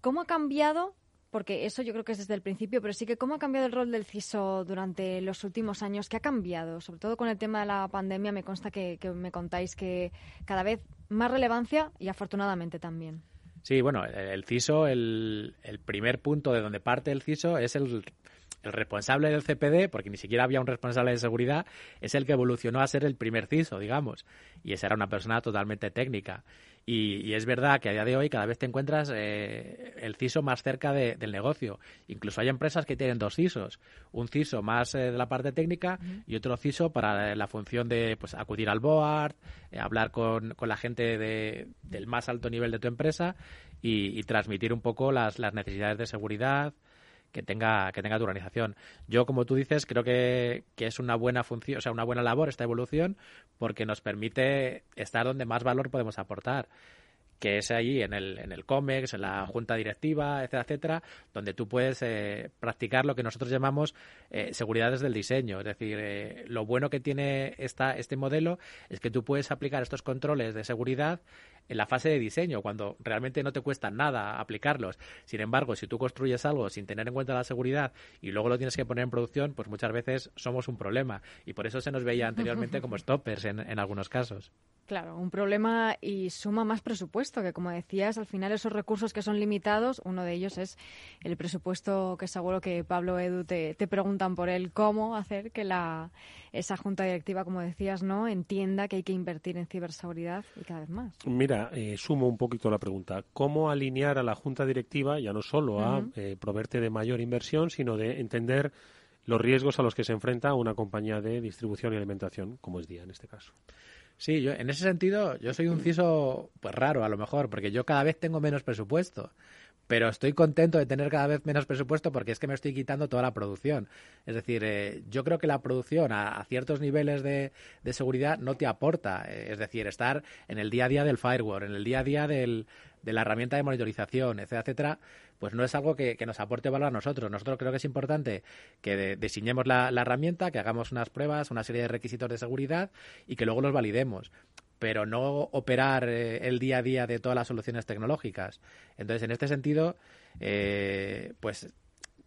¿Cómo ha cambiado? Porque eso yo creo que es desde el principio, pero sí que cómo ha cambiado el rol del CISO durante los últimos años, ¿qué ha cambiado? Sobre todo con el tema de la pandemia, me consta que, me contáis que cada vez más relevancia y afortunadamente también. Sí, bueno, el CISO, el, el, primer punto de donde parte el CISO es el el responsable del CPD, porque ni siquiera había un responsable de seguridad, es el que evolucionó a ser el primer CISO, digamos. Y esa era una persona totalmente técnica. Y, es verdad que a día de hoy cada vez te encuentras eh, el CISO más cerca del negocio. Incluso hay empresas que tienen dos CISOs. Un CISO más eh, de la parte técnica y otro CISO para la función de pues, acudir al board, eh, hablar con, la gente del más alto nivel de tu empresa y, transmitir un poco las, las necesidades de seguridad, que tenga, que tenga tu organización. Yo, como tú dices, creo que, que es una buena función, o sea, una buena labor esta evolución porque nos permite estar donde más valor podemos aportar que es ahí en el, en el COMEX, en la junta directiva, etcétera, etcétera, donde tú puedes eh, practicar lo que nosotros llamamos eh, seguridad desde el diseño. Es decir, eh, lo bueno que tiene esta, este modelo es que tú puedes aplicar estos controles de seguridad en la fase de diseño, cuando realmente no te cuesta nada aplicarlos. Sin embargo, si tú construyes algo sin tener en cuenta la seguridad y luego lo tienes que poner en producción, pues muchas veces somos un problema. Y por eso se nos veía anteriormente como stoppers en, en algunos casos. Claro, un problema y suma más presupuesto, que como decías, al final esos recursos que son limitados, uno de ellos es el presupuesto que seguro que Pablo Edu te, te preguntan por él, cómo hacer que la, esa junta directiva, como decías, no entienda que hay que invertir en ciberseguridad y cada vez más. Mira, eh, sumo un poquito la pregunta. ¿Cómo alinear a la junta directiva ya no solo a eh, proveerte de mayor inversión, sino de entender los riesgos a los que se enfrenta una compañía de distribución y alimentación, como es Día en este caso? Sí, yo en ese sentido yo soy un CISO pues raro a lo mejor, porque yo cada vez tengo menos presupuesto pero estoy contento de tener cada vez menos presupuesto porque es que me estoy quitando toda la producción. Es decir, eh, yo creo que la producción a, ciertos niveles de, seguridad no te aporta. Eh, es decir, estar en el día a día del firewall, en el día a día del, de la herramienta de monitorización, etcétera, etcétera, pues no es algo que, nos aporte valor a nosotros. Nosotros creo que es importante que diseñemos la, la herramienta, que hagamos unas pruebas, una serie de requisitos de seguridad y que luego los validemos pero no operar eh, el día a día de todas las soluciones tecnológicas. Entonces, en este sentido, eh, pues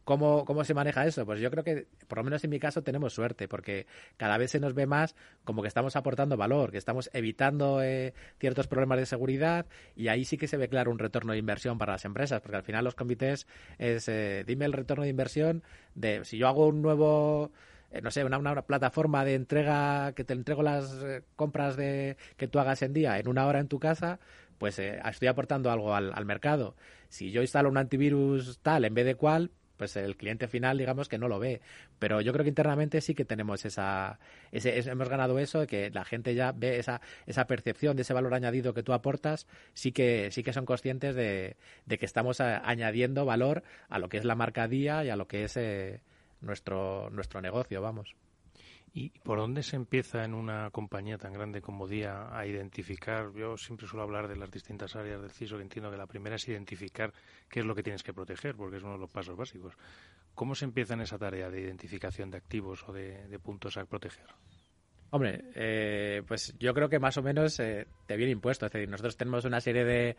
¿Cómo, ¿Cómo se maneja eso? Pues yo creo que, por lo menos en mi caso, tenemos suerte, porque cada vez se nos ve más como que estamos aportando valor, que estamos evitando eh, ciertos problemas de seguridad y ahí sí que se ve claro un retorno de inversión para las empresas, porque al final los comités es, dime el retorno de inversión de si yo hago un nuevo eh, no sé, una, una, plataforma de entrega que te entrego las eh, compras de que tú hagas en día en una hora en tu casa, pues eh, estoy aportando algo al, al, mercado. Si yo instalo un antivirus tal en vez de cual, pues el cliente final digamos que no lo ve. Pero yo creo que internamente sí que tenemos esa, ese, hemos ganado eso, de que la gente ya ve esa, esa percepción de ese valor añadido que tú aportas, sí que, sí que son conscientes de, de que estamos añadiendo valor a lo que es la marca día y a lo que es nuestro, nuestro negocio, vamos. ¿Y por dónde se empieza en una compañía tan grande como Día a identificar? Yo siempre suelo hablar de las distintas áreas del CISO, que entiendo que la primera es identificar qué es lo que tienes que proteger, porque es uno de los pasos básicos. ¿Cómo se empieza en esa tarea de identificación de activos o de, puntos a proteger? Hombre, eh, pues yo creo que más o menos eh, te viene impuesto. Es decir, nosotros tenemos una serie de,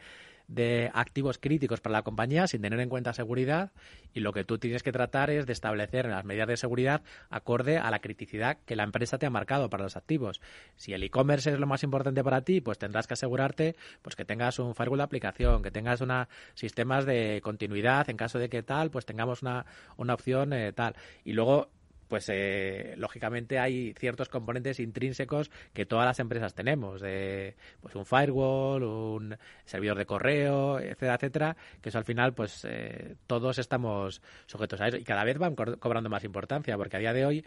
de activos críticos para la compañía sin tener en cuenta seguridad y lo que tú tienes que tratar es de establecer las medidas de seguridad acorde a la criticidad que la empresa te ha marcado para los activos. Si el e-commerce es lo más importante para ti, pues tendrás que asegurarte pues que tengas un firewall de aplicación, que tengas una sistemas de continuidad en caso de que tal, pues tengamos una, una opción eh, tal. Y luego pues eh, lógicamente hay ciertos componentes intrínsecos que todas las empresas tenemos, de, pues un firewall, un servidor de correo, etcétera, etcétera, que eso al final pues eh, todos estamos sujetos a eso y cada vez van cobrando más importancia porque a día de hoy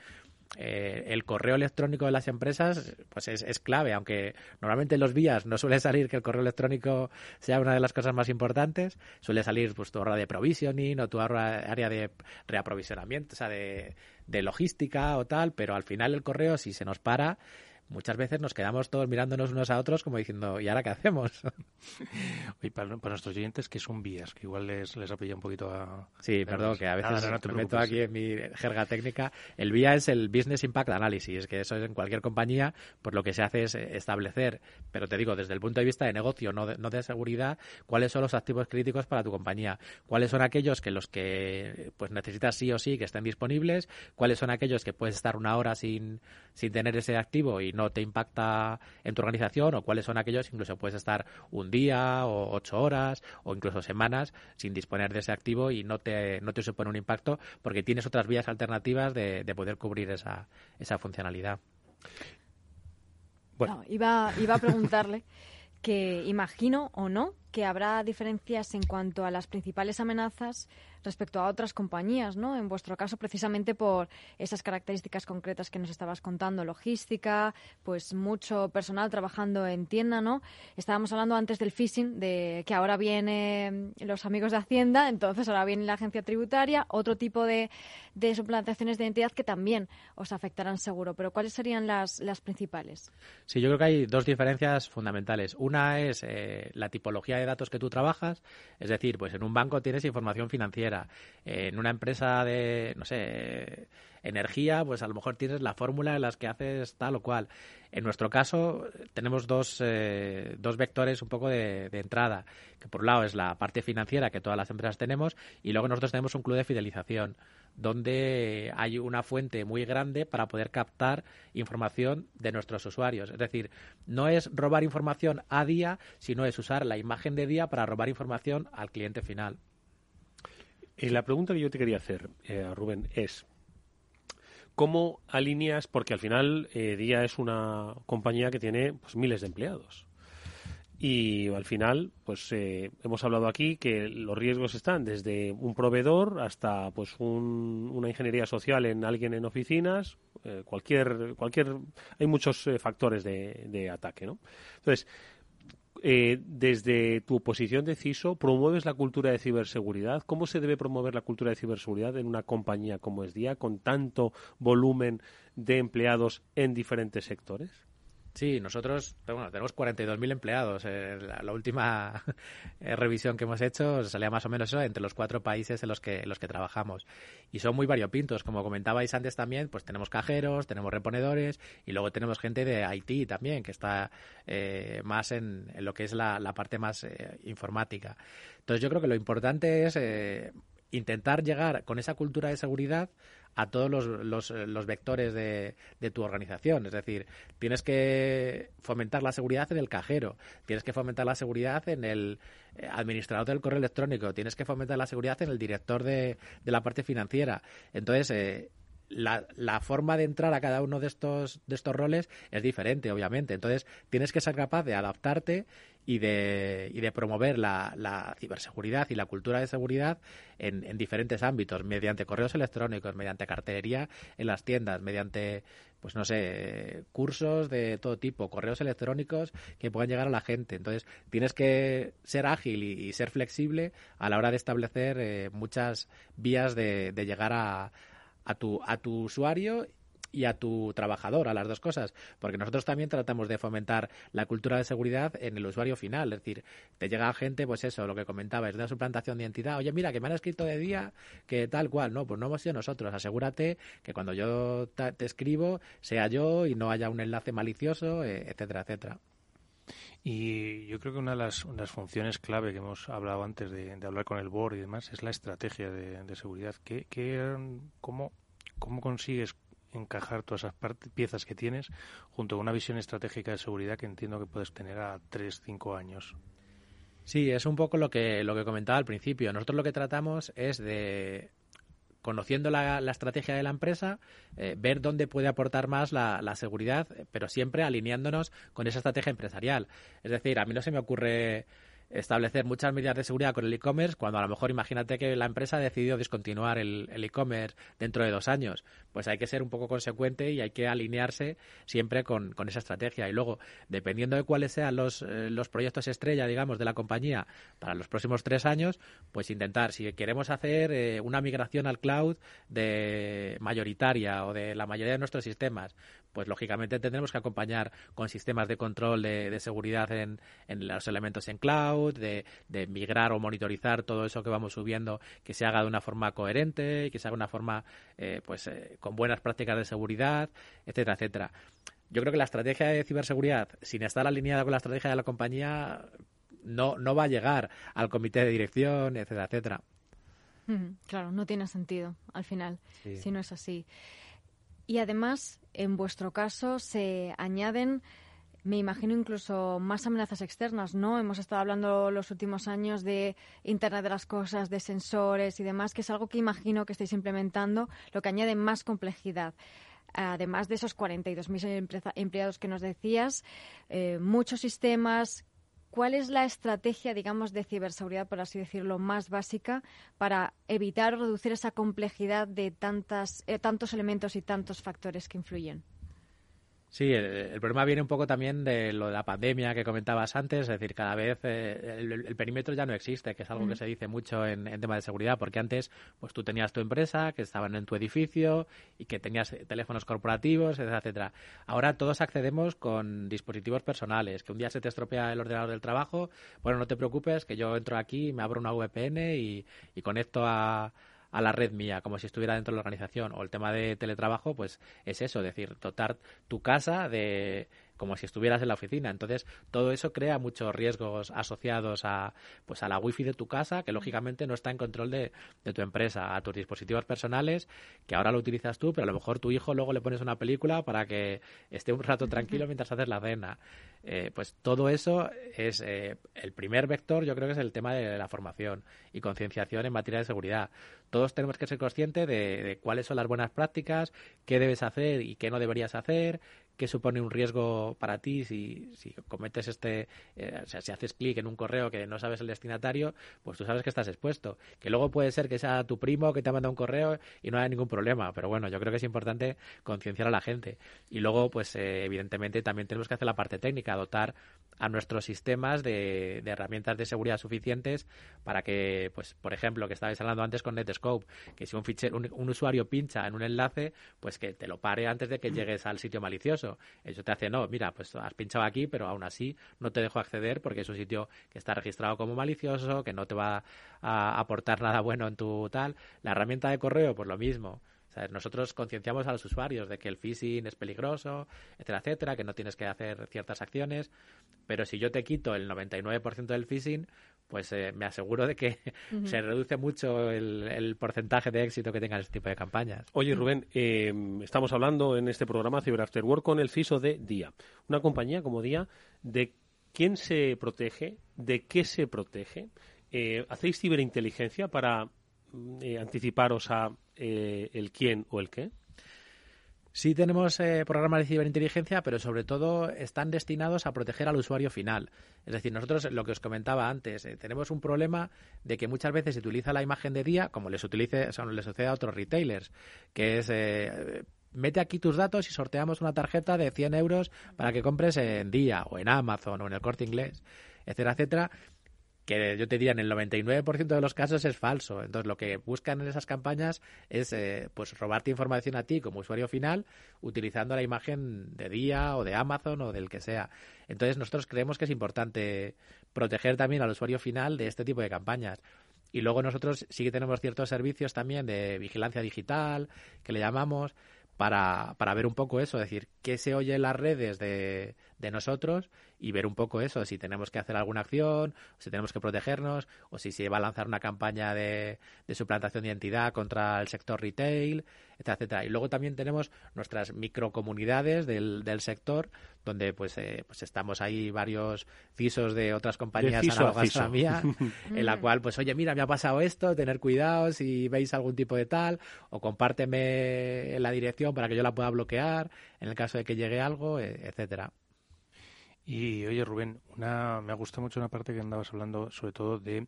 eh, el correo electrónico de las empresas pues es, es, clave, aunque normalmente en los vías no suele salir que el correo electrónico sea una de las cosas más importantes, suele salir pues tu área de provisioning o tu área de reaprovisionamiento, o sea, de, de logística o tal, pero al final el correo si se nos para muchas veces nos quedamos todos mirándonos unos a otros como diciendo, ¿y ahora qué hacemos? y para, nuestros oyentes, que es un vías? Que igual les, les ha pillado un poquito a... Sí, perdón, que a veces me meto aquí en mi jerga técnica. El VIA es el Business Impact Analysis, que eso es en cualquier compañía, pues lo que se hace es establecer, pero te digo, desde el punto de vista de negocio, no de, no de seguridad, cuáles son los activos críticos para tu compañía, cuáles son aquellos que los que pues necesitas sí o sí que estén disponibles, cuáles son aquellos que puedes estar una hora sin, sin tener ese activo y no no te impacta en tu organización o cuáles son aquellos, incluso puedes estar un día o ocho horas o incluso semanas sin disponer de ese activo y no te, no te supone un impacto porque tienes otras vías alternativas de, poder cubrir esa, esa funcionalidad. Bueno. iba, iba a preguntarle que imagino o no que habrá diferencias en cuanto a las principales amenazas respecto a otras compañías, ¿no? En vuestro caso, precisamente por esas características concretas que nos estabas contando, logística, pues mucho personal trabajando en tienda, ¿no? Estábamos hablando antes del phishing, de que ahora vienen los amigos de Hacienda, entonces ahora viene la agencia tributaria, otro tipo de, de suplantaciones de identidad que también os afectarán seguro. Pero ¿cuáles serían las, las principales? Sí, yo creo que hay dos diferencias fundamentales. Una es eh, la tipología de datos que tú trabajas, es decir, pues en un banco tienes información financiera, en una empresa de, no sé, energía, pues a lo mejor tienes la fórmula en las que haces tal o cual. En nuestro caso tenemos dos, eh, dos vectores un poco de, entrada, que por un lado es la parte financiera que todas las empresas tenemos y luego nosotros tenemos un club de fidelización donde hay una fuente muy grande para poder captar información de nuestros usuarios. Es decir, no es robar información a día, sino es usar la imagen de día para robar información al cliente final. Y la pregunta que yo te quería hacer, eh, Rubén, es ¿cómo alineas? Porque al final eh, Día es una compañía que tiene pues, miles de empleados. Y al final, pues eh, hemos hablado aquí que los riesgos están desde un proveedor hasta pues una ingeniería social en alguien en oficinas, eh, cualquier, cualquier, hay muchos eh, factores de, de, ataque, ¿no? Entonces, desde tu posición de CISO, ¿promueves la cultura de ciberseguridad? ¿Cómo se debe promover la cultura de ciberseguridad en una compañía como es Día, con tanto volumen de empleados en diferentes sectores? Sí, nosotros bueno, tenemos 42.000 empleados. Eh, la, última eh, revisión que hemos hecho salía más o menos eso entre los cuatro países en los que, los que trabajamos. Y son muy variopintos. Como comentabais antes también, pues tenemos cajeros, tenemos reponedores y luego tenemos gente de IT también, que está eh, más en, en, lo que es la, la parte más informática. Entonces yo creo que lo importante es intentar llegar con esa cultura de seguridad a todos los, los, los vectores de, de, tu organización. Es decir, tienes que fomentar la seguridad en el cajero, tienes que fomentar la seguridad en el eh, administrador del correo electrónico, tienes que fomentar la seguridad en el director de, de la parte financiera. Entonces, eh, la, la, forma de entrar a cada uno de estos, de estos roles es diferente, obviamente. Entonces, tienes que ser capaz de adaptarte y de, y de promover la, la, ciberseguridad y la cultura de seguridad en, en, diferentes ámbitos, mediante correos electrónicos, mediante cartelería en las tiendas, mediante, pues no sé, cursos de todo tipo, correos electrónicos que puedan llegar a la gente. Entonces, tienes que ser ágil y, ser flexible a la hora de establecer eh, muchas vías de, de llegar a, a, tu, a tu usuario y a tu trabajador, a las dos cosas, porque nosotros también tratamos de fomentar la cultura de seguridad en el usuario final, es decir, te llega gente, pues eso, lo que comentaba, es de una suplantación de identidad, oye, mira, que me han escrito de día que tal cual, no, pues no hemos sido nosotros, asegúrate que cuando yo te escribo sea yo y no haya un enlace malicioso, eh, etcétera, etcétera. Y yo creo que una de las, funciones clave que hemos hablado antes de, hablar con el board y demás es la estrategia de, seguridad. ¿Qué, qué, cómo, ¿Cómo consigues encajar todas esas piezas que tienes junto con una visión estratégica de seguridad que entiendo que puedes tener a 3, 5 años. Sí, es un poco lo que, lo que comentaba al principio. Nosotros lo que tratamos es de, conociendo la, estrategia de la empresa, eh, ver dónde puede aportar más la, la, seguridad, pero siempre alineándonos con esa estrategia empresarial. Es decir, a mí no se me ocurre establecer muchas medidas de seguridad con el e-commerce cuando a lo mejor imagínate que la empresa ha decidido discontinuar el e-commerce dentro de dos años. Pues hay que ser un poco consecuente y hay que alinearse siempre con, esa estrategia. Y luego, dependiendo de cuáles sean los, eh, los proyectos estrella, digamos, de la compañía para los próximos tres años, pues intentar, si queremos hacer eh, una migración al cloud de mayoritaria o de la mayoría de nuestros sistemas, pues lógicamente tendremos que acompañar con sistemas de control de, seguridad en, los elementos en cloud, de, migrar o monitorizar todo eso que vamos subiendo, que se haga de una forma coherente, que se haga de una forma eh, pues eh, con buenas prácticas de seguridad, etcétera, etcétera. Yo creo que la estrategia de ciberseguridad, sin estar alineada con la estrategia de la compañía, no, no va a llegar al comité de dirección, etcétera, etcétera. Claro, no tiene sentido al final, si no es así. Y además, en vuestro caso, se añaden, me imagino, incluso más amenazas externas, ¿no? Hemos estado hablando los últimos años de Internet de las Cosas, de sensores y demás, que es algo que imagino que estáis implementando, lo que añade más complejidad además de esos 42.000 empleados que nos decías, eh, muchos sistemas ¿Cuál es la estrategia, digamos, de ciberseguridad, por así decirlo, más básica para evitar o reducir esa complejidad de tantas, eh, tantos elementos y tantos factores que influyen? Sí, el, problema viene un poco también de lo de la pandemia que comentabas antes, es decir, cada vez eh, el, perímetro ya no existe, que es algo que se dice mucho en, en tema de seguridad, porque antes pues tú tenías tu empresa, que estaban en tu edificio y que tenías teléfonos corporativos, etcétera, etcétera. Ahora todos accedemos con dispositivos personales, que un día se te estropea el ordenador del trabajo, bueno, no te preocupes, que yo entro aquí, me abro una VPN y conecto a a la red mía, como si estuviera dentro de la organización. O el tema de teletrabajo, pues es eso, es decir, dotar tu casa de como si estuvieras en la oficina. Entonces, todo eso crea muchos riesgos asociados a, pues a la wifi de tu casa, que lógicamente no está en control de, de tu empresa, a tus dispositivos personales, que ahora lo utilizas tú, pero a lo mejor tu hijo luego le pones una película para que esté un rato tranquilo mientras haces la cena. Eh, pues todo eso es eh, el primer vector, yo creo que es el tema de la formación y concienciación en materia de seguridad. Todos tenemos que ser conscientes de, cuáles son las buenas prácticas, qué debes hacer y qué no deberías hacer, qué supone un riesgo para ti si, cometes este, eh, o sea, si haces clic en un correo que no sabes el destinatario, pues tú sabes que estás expuesto. Que luego puede ser que sea tu primo que te ha mandado un correo y no haya ningún problema, pero bueno, yo creo que es importante concienciar a la gente. Y luego, pues eh, evidentemente también tenemos que hacer la parte técnica, dotar a nuestros sistemas de, herramientas de seguridad suficientes para que, pues, por ejemplo, que estabais hablando antes con Que si un, fichero, un usuario pincha en un enlace, pues que te lo pare antes de que llegues al sitio malicioso eso. te hace, no, mira, pues has pinchado aquí, pero aún así no te dejo acceder porque es un sitio que está registrado como malicioso, que no te va a aportar nada bueno en tu tal. La herramienta de correo, pues lo mismo. nosotros concienciamos a los usuarios de que el phishing es peligroso, etcétera, etcétera, que no tienes que hacer ciertas acciones, pero si yo te quito el 99% del phishing, pues eh, me aseguro de que se reduce mucho el, porcentaje de éxito que tengan este tipo de campañas. Oye, Rubén, eh, estamos hablando en este programa Cyber After Work con el CISO de DIA. Una compañía como DIA, ¿de quién se protege? ¿De qué se protege? Eh, ¿Hacéis ciberinteligencia para mm, anticiparos a el quién o el qué? Sí tenemos eh, programas de ciberinteligencia, pero sobre todo están destinados a proteger al usuario final. Es decir, nosotros, lo que os comentaba antes, eh, tenemos un problema de que muchas veces se utiliza la imagen de día, como les, utilice, les sucede a otros retailers, que es... Eh, mete aquí tus datos y sorteamos una tarjeta de 100 euros para que compres en Día o en Amazon o en el Corte Inglés, etcétera, etcétera que yo te diría en el 99% de los casos es falso. Entonces, lo que buscan en esas campañas es eh, pues robarte información a ti como usuario final utilizando la imagen de Día o de Amazon o del que sea. Entonces, nosotros creemos que es importante proteger también al usuario final de este tipo de campañas. Y luego nosotros sí que tenemos ciertos servicios también de vigilancia digital, que le llamamos, para, para ver un poco eso, es decir, qué se oye en las redes de, de nosotros y ver un poco eso, si tenemos que hacer alguna acción, si tenemos que protegernos, o si se va a lanzar una campaña de, de suplantación de identidad contra el sector retail, etcétera, etcétera. Y luego también tenemos nuestras microcomunidades del, del sector, donde pues, eh, pues estamos ahí varios CISOs de otras compañías análogas a, la mía, en la cual, pues, oye, mira, me ha pasado esto, tener cuidado si veis algún tipo de tal, o compárteme la dirección para que yo la pueda bloquear en el caso de que llegue algo, e, etcétera. Y oye, Rubén, una, me ha gustado mucho una parte que andabas hablando, sobre todo de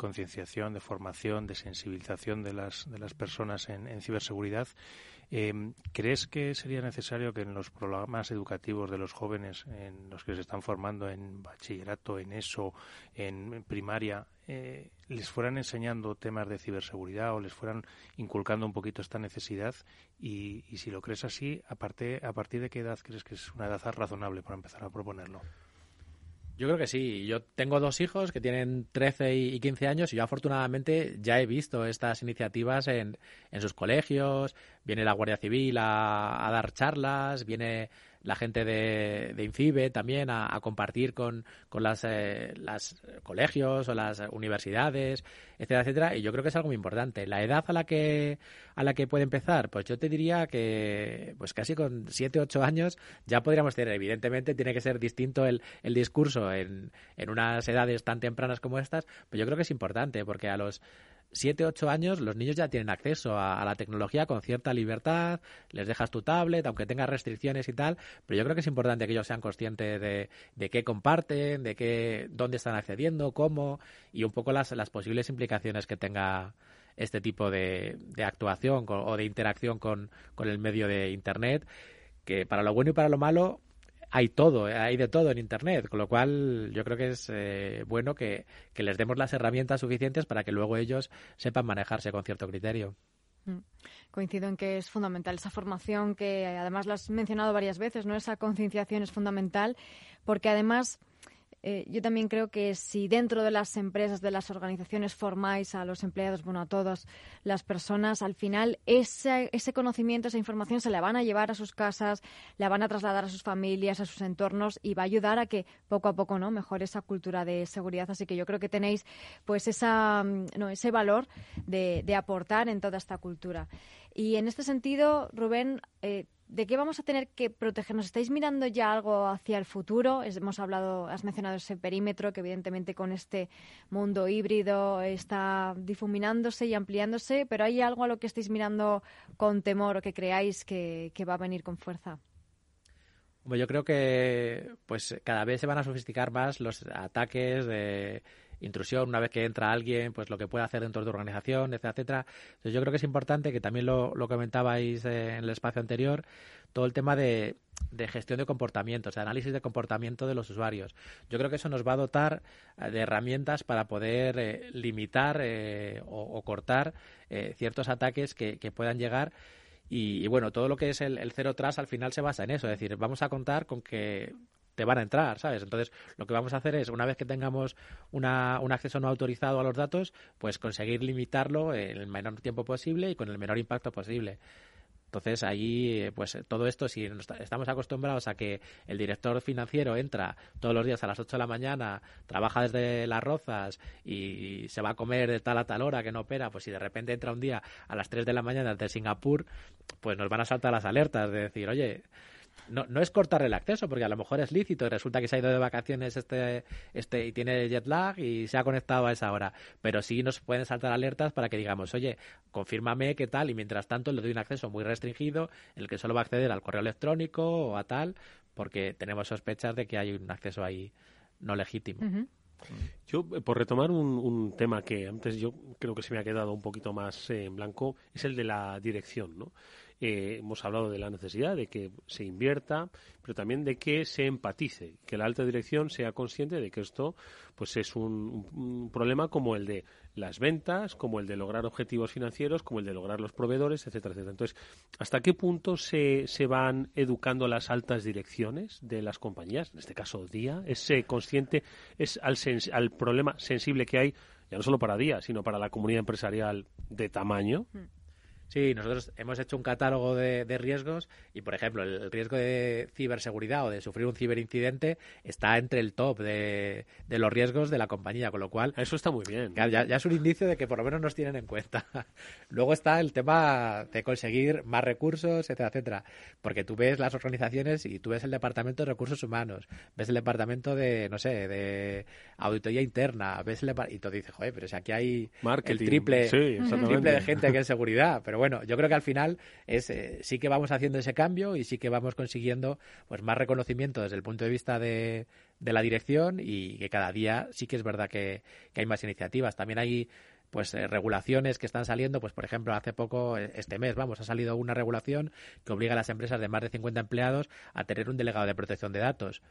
concienciación, de formación, de sensibilización de las, de las personas en, ciberseguridad. Em, ¿Crees que sería necesario que en los programas educativos de los jóvenes, en los que se están formando en bachillerato, en ESO, en primaria, eh, les fueran enseñando temas de ciberseguridad o les fueran inculcando un poquito esta necesidad? Y, si lo crees así, ¿a, ¿a partir de qué edad crees que es una edad razonable para empezar a proponerlo? Yo creo que sí. Yo tengo dos hijos que tienen 13 y 15 años y yo afortunadamente ya he visto estas iniciativas en, en sus colegios. Viene la Guardia Civil a, a dar charlas, viene la gente de, de INCIBE también a, compartir con, con las, eh, las colegios o las universidades, etcétera, etcétera. Y yo creo que es algo muy importante. La edad a la que a la que puede empezar, pues yo te diría que pues casi con 7, 8 años ya podríamos tener. Evidentemente tiene que ser distinto el, el discurso en, en unas edades tan tempranas como estas, pero yo creo que es importante porque a los 7, 8 años los niños ya tienen acceso a, la tecnología con cierta libertad, les dejas tu tablet, aunque tenga restricciones y tal, pero yo creo que es importante que ellos sean conscientes de, de qué comparten, de qué, dónde están accediendo, cómo, y un poco las, las posibles implicaciones que tenga este tipo de, de actuación o de interacción con, con el medio de Internet, que para lo bueno y para lo malo hay todo, hay de todo en Internet, con lo cual yo creo que es eh, bueno que, les demos las herramientas suficientes para que luego ellos sepan manejarse con cierto criterio. Mm. Coincido en que es fundamental esa formación que además lo has mencionado varias veces, ¿no? Esa concienciación es fundamental porque además eh, yo también creo que si dentro de las empresas, de las organizaciones formáis a los empleados, bueno, a todas las personas, al final ese, ese conocimiento, esa información se la van a llevar a sus casas, la van a trasladar a sus familias, a sus entornos y va a ayudar a que poco a poco no mejore esa cultura de seguridad. Así que yo creo que tenéis pues esa, mm, no, ese valor de, de aportar en toda esta cultura. Y en este sentido, Rubén, eh, ¿De qué vamos a tener que protegernos? ¿Estáis mirando ya algo hacia el futuro? hemos hablado, has mencionado ese perímetro que evidentemente con este mundo híbrido está difuminándose y ampliándose, pero ¿hay algo a lo que estáis mirando con temor o que creáis que, que va a venir con fuerza? Bueno, yo creo que pues cada vez se van a sofisticar más los ataques de intrusión, una vez que entra alguien, pues lo que puede hacer dentro de tu organización, etcétera, etcétera. Entonces yo creo que es importante, que también lo, lo comentabais eh, en el espacio anterior, todo el tema de, gestión de comportamientos, de análisis de comportamiento de los usuarios. Yo creo que eso nos va a dotar eh, de herramientas para poder eh, limitar o, cortar ciertos ataques que, puedan llegar. Y, bueno, todo lo que es el, el cero tras al final se basa en eso. Es decir, vamos a contar con que te van a entrar, ¿sabes? Entonces, lo que vamos a hacer es, una vez que tengamos una, un acceso no autorizado a los datos, pues conseguir limitarlo en el menor tiempo posible y con el menor impacto posible. Entonces ahí, pues todo esto, si estamos acostumbrados a que el director financiero entra todos los días a las 8 de la mañana, trabaja desde las rozas y se va a comer de tal a tal hora que no opera, pues si de repente entra un día a las 3 de la mañana desde Singapur, pues nos van a saltar las alertas de decir, oye, no, no es cortar el acceso, porque a lo mejor es lícito y resulta que se ha ido de vacaciones este, este y tiene jet lag y se ha conectado a esa hora. Pero sí nos pueden saltar alertas para que digamos, oye, confírmame qué tal, y mientras tanto le doy un acceso muy restringido en el que solo va a acceder al correo electrónico o a tal, porque tenemos sospechas de que hay un acceso ahí no legítimo. Yo, eh, por retomar un, un, tema que antes yo creo que se me ha quedado un poquito más eh, en blanco, es el de la dirección, ¿no? Eh, hemos hablado de la necesidad de que se invierta, pero también de que se empatice, que la alta dirección sea consciente de que esto pues es un, problema como el de las ventas, como el de lograr objetivos financieros, como el de lograr los proveedores, etcétera, etcétera. Entonces, ¿hasta qué punto se, se van educando las altas direcciones de las compañías? En este caso, Día, ¿es consciente es al, al problema sensible que hay, ya no solo para Día, sino para la comunidad empresarial de tamaño? Mm. Sí, nosotros hemos hecho un catálogo de, riesgos y, por ejemplo, el, riesgo de ciberseguridad o de sufrir un ciberincidente está entre el top de, los riesgos de la compañía, con lo cual... Eso está muy bien. Ya, ya, es un indicio de que por lo menos nos tienen en cuenta. Luego está el tema de conseguir más recursos, etcétera, etcétera. Porque tú ves las organizaciones y tú ves el departamento de recursos humanos, ves el departamento de, no sé, de auditoría interna, ves el y tú dices, joder, pero si aquí hay el triple, el triple de gente que es seguridad, pero bueno, yo creo que al final es eh, sí que vamos haciendo ese cambio y sí que vamos consiguiendo pues más reconocimiento desde el punto de vista de, la dirección y que cada día sí que es verdad que, hay más iniciativas. También hay pues eh, regulaciones que están saliendo, pues por ejemplo, hace poco, eh, este mes, vamos, ha salido una regulación que obliga a las empresas de más de 50 empleados a tener un delegado de protección de datos.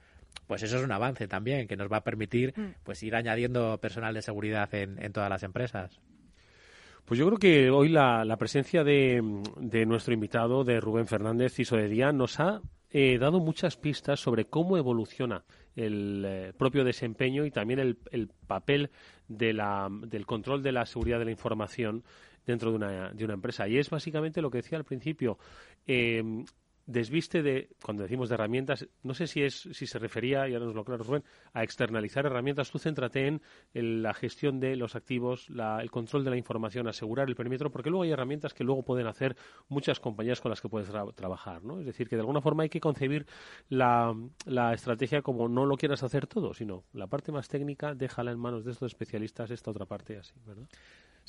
Pues eso es un avance también que nos va a permitir mm. pues ir añadiendo personal de seguridad en, en todas las empresas. Pues yo creo que hoy la, presencia de, nuestro invitado, de Rubén Fernández, CISO de Día, nos ha eh, dado muchas pistas sobre cómo evoluciona el eh, propio desempeño y también el, papel de la, del control de la seguridad de la información dentro de una, de una empresa. Y es básicamente lo que decía al principio. Eh, desviste de, cuando decimos de herramientas, no sé si es si se refería, y ahora nos lo aclara Rubén, a externalizar herramientas. Tú céntrate en, la gestión de los activos, el control de la información, asegurar el perímetro, porque luego hay herramientas que luego pueden hacer muchas compañías con las que puedes trabajar. ¿no? Es decir, que de alguna forma hay que concebir la, la estrategia como no lo quieras hacer todo, sino la parte más técnica, déjala en manos de estos especialistas, esta otra parte así, ¿verdad?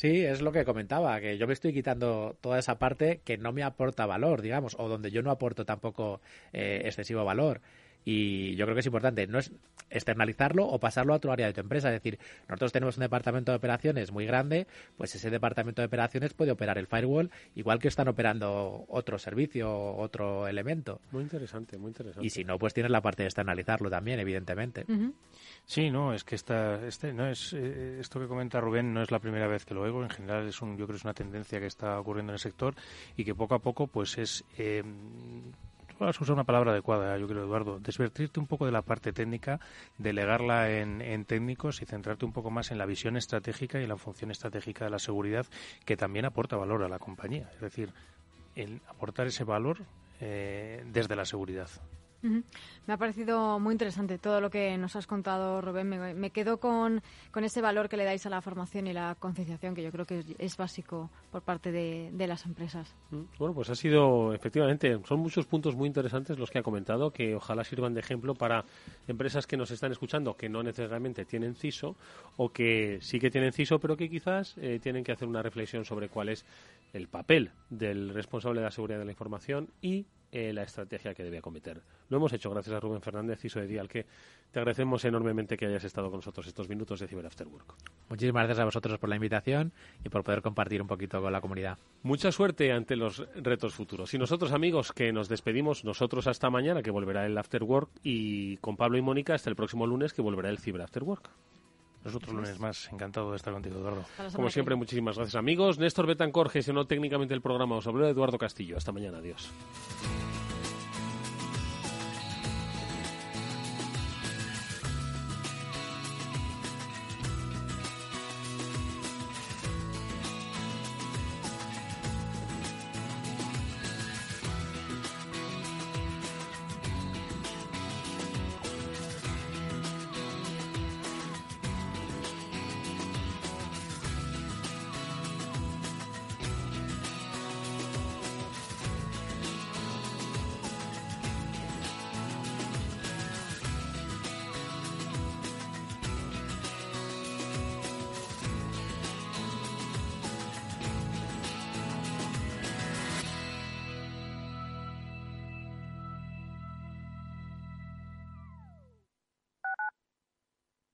Sí, es lo que comentaba, que yo me estoy quitando toda esa parte que no me aporta valor, digamos, o donde yo no aporto tampoco eh, excesivo valor. Y yo creo que es importante, no es externalizarlo o pasarlo a otro área de tu empresa. Es decir, nosotros tenemos un departamento de operaciones muy grande, pues ese departamento de operaciones puede operar el firewall igual que están operando otro servicio, otro elemento. Muy interesante, muy interesante. Y si no, pues tienes la parte de externalizarlo también, evidentemente. Sí, no, es que esta, este, no es eh, esto que comenta Rubén no es la primera vez que lo oigo. En general es un, yo creo que es una tendencia que está ocurriendo en el sector y que poco a poco, pues es eh, vas a usar una palabra adecuada, yo creo, Eduardo, desvertirte un poco de la parte técnica, delegarla en, en, técnicos y centrarte un poco más en la visión estratégica y la función estratégica de la seguridad, que también aporta valor a la compañía. Es decir, aportar ese valor eh, desde la seguridad. Me ha parecido muy interesante todo lo que nos has contado, Rubén. Me, quedo con, ese valor que le dais a la formación y la concienciación, que yo creo que es, básico por parte de, las empresas. Mm, bueno, pues ha sido, efectivamente, son muchos puntos muy interesantes los que ha comentado, que ojalá sirvan de ejemplo para empresas que nos están escuchando, que no necesariamente tienen CISO, o que sí que tienen CISO, pero que quizás eh, tienen que hacer una reflexión sobre cuál es el papel del responsable de la seguridad de la información y eh, la estrategia que debe acometer. Lo hemos hecho gracias a Rubén Fernández, y de al que te agradecemos enormemente que hayas estado con nosotros estos minutos de Cyber After Work. Muchísimas gracias a vosotros por la invitación y por poder compartir un poquito con la comunidad. Mucha suerte ante los retos futuros. Y nosotros, amigos, que nos despedimos, nosotros hasta mañana, que volverá el After Work, y con Pablo y Mónica hasta el próximo lunes, que volverá el Cyber After Work. Nosotros lunes más, encantado de estar contigo, Eduardo. Como siempre, muchísimas gracias, amigos. Néstor Betancor gestionó técnicamente el programa. Os habló Eduardo Castillo. Hasta mañana, adiós.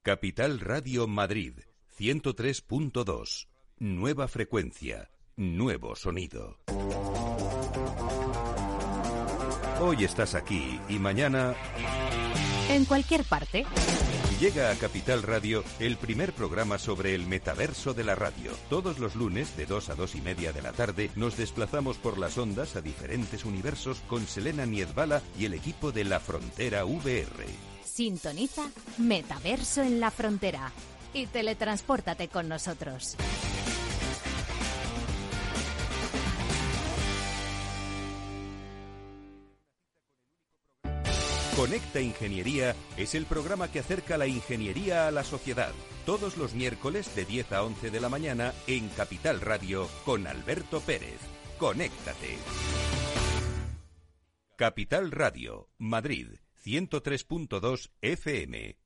Capital Radio Madrid 103.2. Nueva frecuencia, nuevo sonido. Hoy estás aquí y mañana... En cualquier parte. Llega a Capital Radio el primer programa sobre el metaverso de la radio. Todos los lunes, de 2 a 2 y media de la tarde, nos desplazamos por las ondas a diferentes universos con Selena Niezbala y el equipo de La Frontera VR. Sintoniza Metaverso en la Frontera y teletranspórtate con nosotros. Conecta Ingeniería es el programa que acerca la ingeniería a la sociedad. Todos los miércoles de 10 a 11 de la mañana en Capital Radio con Alberto Pérez. Conéctate. Capital Radio, Madrid, 103.2 FM.